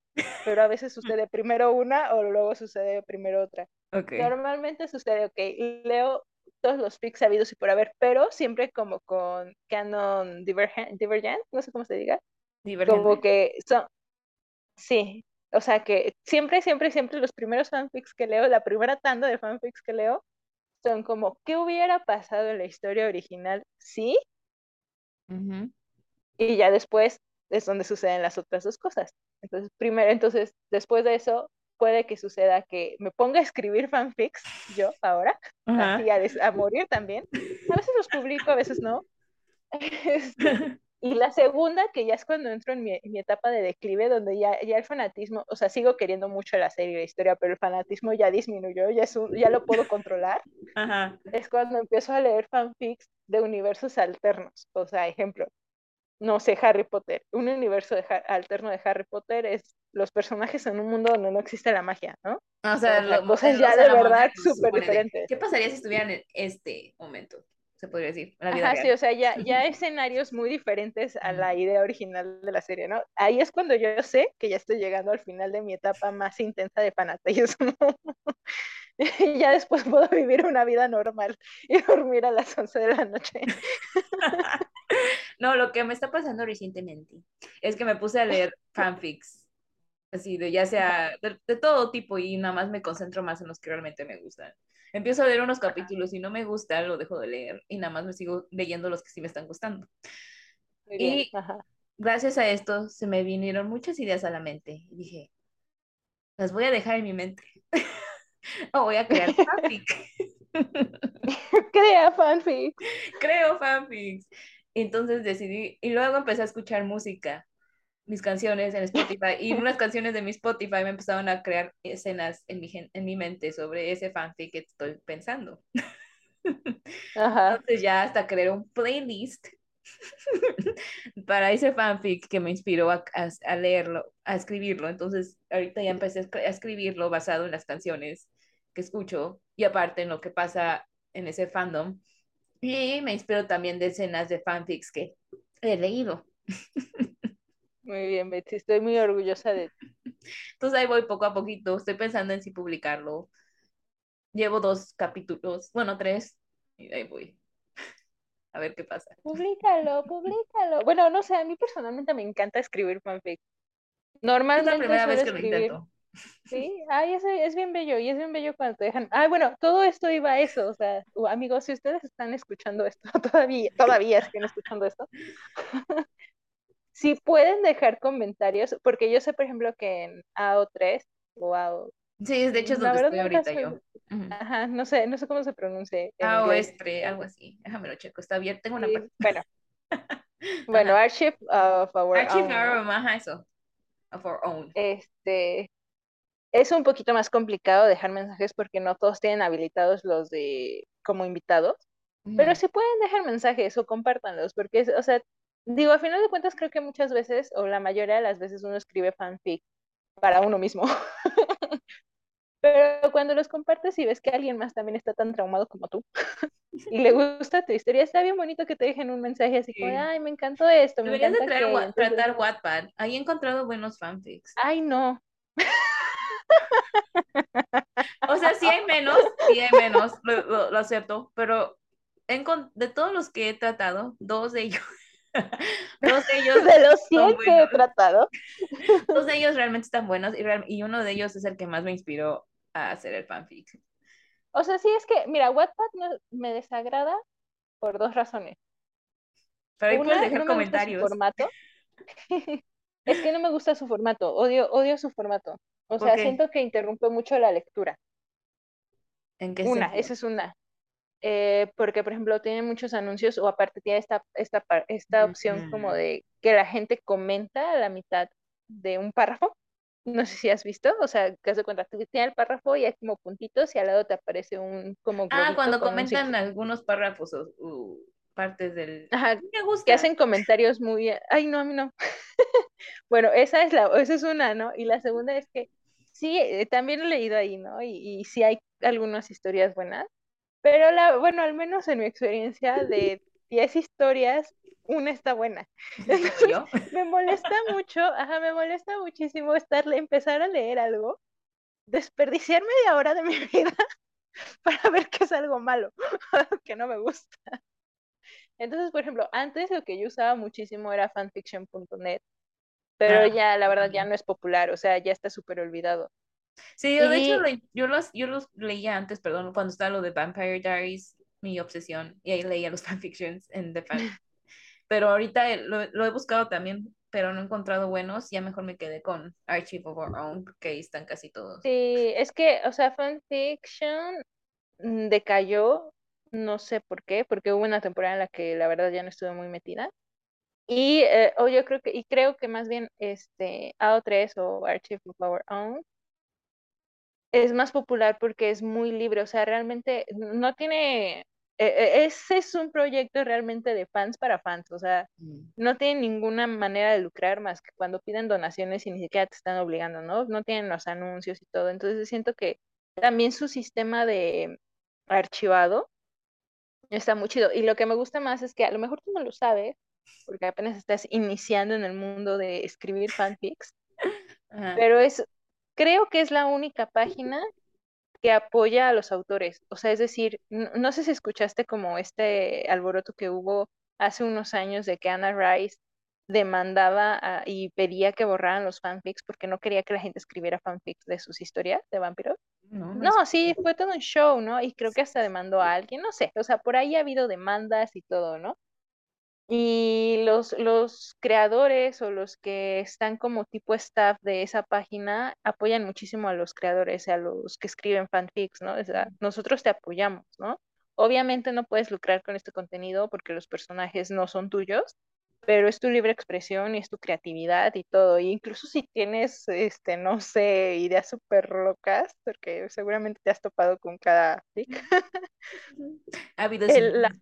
pero a veces sucede primero una o luego sucede primero otra. Normalmente sucede, ok, leo todos los fics sabidos y por haber, pero siempre como con canon divergent, divergent no sé cómo se diga. Divergente. Como que son, sí, o sea que siempre, siempre, siempre los primeros fanfics que leo, la primera tanda de fanfics que leo, son como, ¿qué hubiera pasado en la historia original? Sí. Y ya después es donde suceden las otras dos cosas. Entonces, primero, entonces, después de eso, puede que suceda que me ponga a escribir fanfics, yo ahora, así a, a, morir también. A veces los publico, a veces no. Y la segunda, que ya es cuando entro en mi, etapa de declive, donde ya, ya el fanatismo, o sea, sigo queriendo mucho la serie y la historia, pero el fanatismo ya disminuyó, ya, es ya lo puedo controlar, es cuando empiezo a leer fanfics de universos alternos. O sea, ejemplo, no sé, Harry Potter. Un universo de alterno de Harry Potter es los personajes en un mundo donde no existe la magia, ¿no? O sea, cosas ya de verdad súper diferentes. ¿Qué pasaría si estuvieran en este momento? Se podría decir. Ajá, sí, o sea, ya, ya escenarios muy diferentes a la idea original de la serie, ¿no? Ahí es cuando yo sé que ya estoy llegando al final de mi etapa más intensa de fanatismo. ya después puedo vivir una vida normal y dormir a las 11 de la noche. no, lo que me está pasando recientemente es que me puse a leer fanfics, así de ya sea de, todo tipo y nada más me concentro más en los que realmente me gustan. Empiezo a leer unos capítulos y no me gusta, lo dejo de leer y nada más me sigo leyendo los que sí me están gustando. y gracias a esto se me vinieron muchas ideas a la mente y dije, las voy a dejar en mi mente. o voy a crear fanfic. Crea fanfic. Creo fanfics. Entonces decidí, y luego empecé a escuchar música, mis canciones en Spotify, y unas canciones de mi Spotify me empezaron a crear escenas en mi, en mi mente sobre ese fanfic que estoy pensando. Entonces ya hasta creé un playlist para ese fanfic que me inspiró a, a, leerlo, a escribirlo. Entonces, ahorita ya empecé a escribirlo basado en las canciones que escucho y aparte en lo que pasa en ese fandom. Y me inspiro también de escenas de fanfics que he leído. Muy bien, Betsy, estoy muy orgullosa de ti. Entonces ahí voy poco a poquito, estoy pensando en si publicarlo. Llevo dos capítulos, bueno, tres, y ahí voy. A ver qué pasa. Públicalo, públicalo. Bueno, no sé, a mí personalmente me encanta escribir fanfic. Normalmente es la primera vez que lo intento. Sí, ay, es, es, bien bello y es bien bello cuando te dejan. Ay, bueno, todo esto iba a eso, o sea, amigos, si ustedes están escuchando esto, todavía, todavía están escuchando esto, si pueden dejar comentarios, porque yo sé, por ejemplo, que en AO3 o AO... Sí, de hecho es donde estoy ahorita yo. Ajá, no sé, no sé cómo se pronuncia. AO Espre, algo así, déjame lo checo, está bien, tengo una... bueno, bueno, Archive of Our Archive Own. Ajá, eso. Of Our Own. Este, es un poquito más complicado dejar mensajes porque no todos tienen habilitados los de como invitados, pero si pueden dejar mensajes o compártanlos, porque, o sea, digo, a final de cuentas creo que muchas veces, o la mayoría de las veces uno escribe fanfic para uno mismo. Pero cuando los compartes y ves que alguien más también está tan traumado como tú y le gusta tu historia, está bien bonito que te dejen un mensaje así como, ay, me encantó esto. Deberías me de tratar, tratar Wattpad. Ahí he encontrado buenos fanfics. Ay, no. o sea, sí hay menos, sí hay menos, lo, acepto, pero de todos los que he tratado, dos de ellos, dos de ellos... De los 100 que he tratado. Dos de ellos realmente están buenos y, y uno de ellos es el que más me inspiró a hacer el fanfic. O sea, sí es que, mira, Wattpad me desagrada por dos razones. Pero ahí puedes dejar comentarios. formato. es que no me gusta su formato, odio, odio su formato. O sea, siento que interrumpe mucho la lectura. ¿En qué Una, esa es una. Eh, porque, por ejemplo, tiene muchos anuncios o aparte tiene esta, esta, esta opción como de que la gente comenta a la mitad de un párrafo. No sé si has visto, o sea, que hace cuenta, tiene el párrafo y hay como puntitos y al lado te aparece un como Ah, cuando comentan algunos párrafos o partes del... Ajá, me gusta. que hacen comentarios muy... Ay, no, a mí no. bueno, esa es, la, esa es una, ¿no? Y la segunda es que sí, eh, también he leído ahí, ¿no? Y, y sí hay algunas historias buenas, pero la, bueno, al menos en mi experiencia de 10 historias, una está buena. me molesta mucho, ajá, me molesta muchísimo estarle, empezar a leer algo, desperdiciar media hora de mi vida para ver que es algo malo, que no me gusta. Entonces, por ejemplo, antes lo que yo usaba muchísimo era fanfiction.net, pero ah, ya la verdad ya no es popular, o sea, ya está súper olvidado. Sí, yo de hecho yo los, yo los leía antes, perdón, cuando estaba lo de Vampire Diaries, mi obsesión, y ahí leía los fanfictions en The Fan. pero ahorita lo, lo, he buscado también, pero no he encontrado buenos, ya mejor me quedé con Archive of Our Own, porque ahí están casi todos. Sí, es que, o sea, fanfiction mm, decayó no sé por qué, porque hubo una temporada en la que la verdad ya no estuve muy metida. Y eh, o yo creo que, y creo que más bien este AO3 o Archive of Our Own es más popular porque es muy libre, o sea, realmente no tiene e, e, ese es un proyecto realmente de fans para fans, o sea, Mm. no tienen ninguna manera de lucrar más que cuando piden donaciones y ni siquiera te están obligando, ¿no? No tienen los anuncios y todo. Entonces siento que también su sistema de archivado está muy chido. Y lo que me gusta más es que a lo mejor tú no lo sabes, porque apenas estás iniciando en el mundo de escribir fanfics, Ajá. pero es, creo que es la única página que apoya a los autores. O sea, es decir, no, no sé si escuchaste como este alboroto que hubo hace unos años de que Anna Rice demandaba a- y pedía que borraran los fanfics porque no quería que la gente escribiera fanfics de sus historias de vampiros. No, no No, sí, fue todo un show, ¿no? Y creo que hasta demandó a alguien, no sé, o sea, por ahí ha habido demandas y todo, ¿no? Y los, los creadores o los que están como tipo staff de esa página apoyan muchísimo a los creadores, a los que escriben fanfics, ¿no? O sea, nosotros te apoyamos, ¿no? Obviamente no puedes lucrar con este contenido porque los personajes no son tuyos, pero es tu libre expresión y es tu creatividad y todo. Y incluso si tienes, este, no sé, ideas súper locas, porque seguramente te has topado con cada fic, Ha habido el- la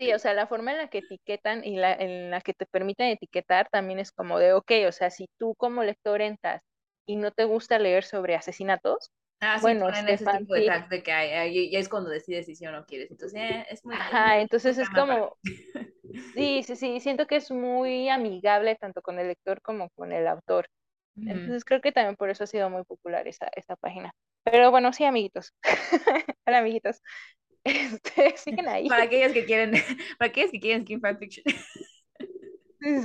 sí. O sea, la forma en la que etiquetan y la, en la que te permiten etiquetar también es como de, ok, o sea, si tú como lector entras y no te gusta leer sobre asesinatos, Ah, sí, bueno, ese tipo de tags de que hay, ya es cuando decides si sí o no quieres. Entonces, eh, es muy. ajá, muy- entonces muy es como, sí, sí, sí, siento que es muy amigable tanto con el lector como con el autor. Entonces creo que también por eso ha sido muy popular esa, esa página. Pero bueno, sí, amiguitos. Hola, amiguitos. Este, siguen ahí. Para aquellas que quieren, para aquellas que quieren skin fanfiction.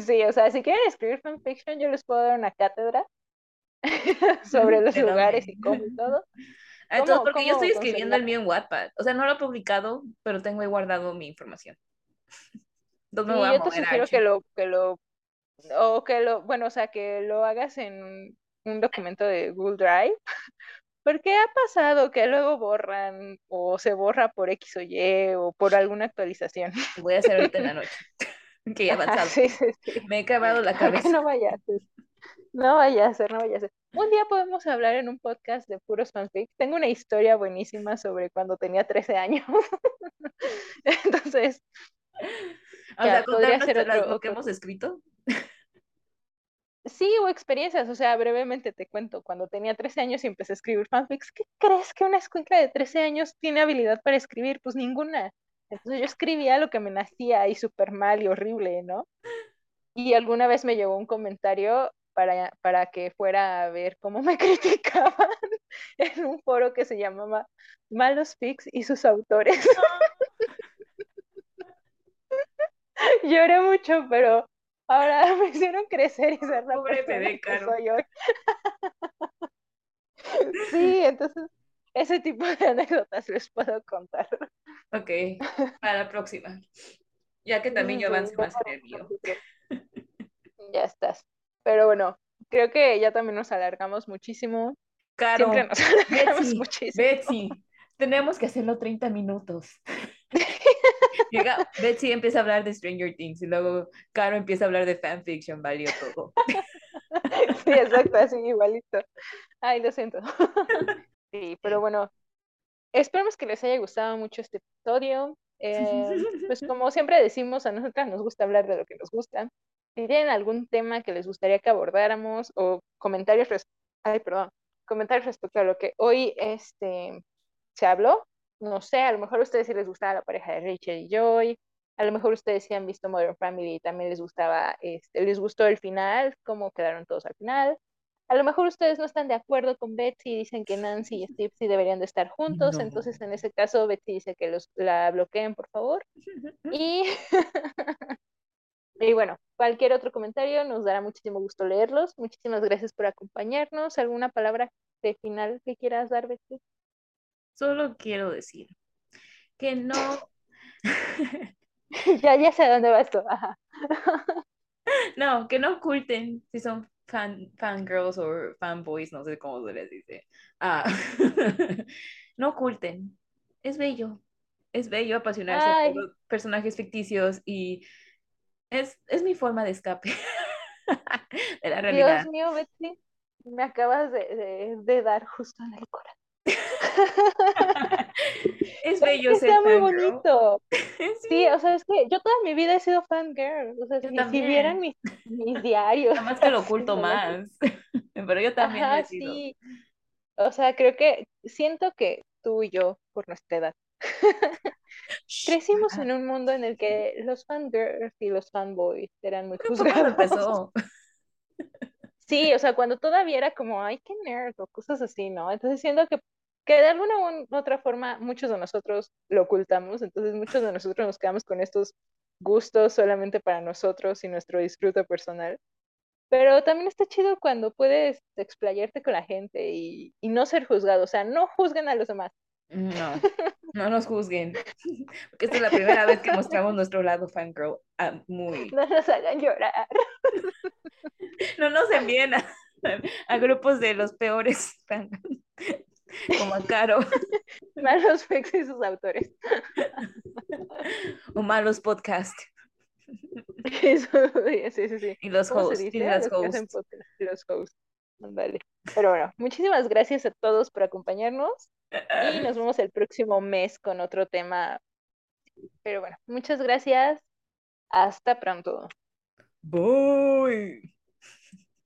Sí, o sea, si quieren escribir fanfiction, yo les puedo dar una cátedra sobre los ¿De dónde? lugares y cómo y todo. Ah, Entonces, ¿Cómo- porque yo estoy escribiendo el mío en Wattpad. O sea, no lo he publicado, pero tengo ahí guardado mi información. Entonces voy Sí, a yo te sugiero que lo, que lo, o que lo, bueno, o sea, que lo hagas en un documento de Google Drive, porque ha pasado que luego borran o se borra por X o Y o por alguna actualización. Voy a hacer ahorita en la noche. Que ya avanzado. sí, sí, sí. Me he cavado la cabeza. no vaya a ser. No vaya a ser, no vaya a ser. Un día podemos hablar en un podcast de puros fanfics. Tengo una historia buenísima sobre cuando tenía 13 años. Entonces, O Ya, sea, podría ser otro- lo que otro- hemos escrito. Sí, o experiencias. O sea, brevemente te cuento. Cuando tenía 13 años y empecé a escribir fanfics, ¿qué crees que una escuincla de 13 años tiene habilidad para escribir? Pues ninguna. Entonces yo escribía lo que me nacía y súper mal y horrible, ¿no? Y alguna vez me llegó un comentario para, para que fuera a ver cómo me criticaban en un foro que se llamaba Malos Fics y sus autores. Lloré mucho, pero ahora me hicieron crecer y ser la Pobre que soy hoy. Sí, entonces ese tipo de anécdotas les puedo contar. Ok, para la próxima. Ya que también yo Sí, avance más en el mío. Ya estás. Pero bueno, creo que ya también nos alargamos muchísimo. Caro, Siempre nos alargamos Betsy, muchísimo. Betsy, tenemos que hacerlo 30 minutos. Llega, Betsy empieza a hablar de Stranger Things y luego Caro empieza a hablar de fanfiction, valió todo. Sí, exacto, así igualito. Ay, lo siento. Sí, pero bueno, esperemos que les haya gustado mucho este episodio. Eh, pues como siempre decimos, a nosotras nos gusta hablar de lo que nos gusta. Si tienen algún tema que les gustaría que abordáramos o comentarios, ay, perdón, comentarios respecto a lo que hoy este, se habló, no sé, a lo mejor a ustedes sí les gustaba la pareja de Rachel y Joy, a lo mejor ustedes sí han visto Modern Family y también les gustaba, este, les gustó el final, cómo quedaron todos al final. A lo mejor ustedes no están de acuerdo con Betsy y dicen que Nancy y Steve sí deberían de estar juntos, No. entonces en ese caso Betsy dice que los, la bloqueen, por favor. Y, y bueno, cualquier otro comentario nos dará muchísimo gusto leerlos. Muchísimas gracias por acompañarnos. ¿Alguna palabra de final que quieras dar, Betsy? Solo quiero decir que no, ya, ya sé dónde va esto. Ajá. no, que no oculten si son fan, fangirls o fanboys, no sé cómo se les dice. Ah, no oculten. Es bello. Es bello apasionarse Ay. por los personajes ficticios y es, es mi forma de escape de la realidad. Dios mío, Betsy, me acabas de, de- de dar justo en el corazón. es bello Está ser muy fangirl. bonito. Sí, Sí, o sea, es que yo toda mi vida he sido fangirl. O sea, si, si vieran mis, mis diarios. nada más que lo oculto más. Pero yo también lo Ajá, he sido. sí. O sea, creo que siento que tú y yo, por nuestra edad, crecimos en un mundo en el que los fangirls y los fanboys eran muy que juzgados. empezó. Sí, o sea, cuando todavía era como, ay, qué nerd, o cosas así, ¿no? Entonces siento que, que de alguna u otra forma muchos de nosotros lo ocultamos, entonces muchos de nosotros nos quedamos con estos gustos solamente para nosotros y nuestro disfrute personal. Pero también está chido cuando puedes explayarte con la gente y, y no ser juzgado, o sea, no juzguen a los demás. No, no nos juzguen. Porque esta es la primera vez que mostramos nuestro lado fangirl ah, muy. No nos hagan llorar. No nos envíen a, a grupos de los peores fangirls, como a Caro, Malos fix y sus autores. o malos podcast Eso, sí, sí, sí. y los ¿Cómo se hosts y las Los hosts. podcast, los hosts. Ándale. Pero bueno, muchísimas gracias a todos por acompañarnos y nos vemos el próximo mes con otro tema. Pero bueno, muchas gracias. Hasta pronto. Bye.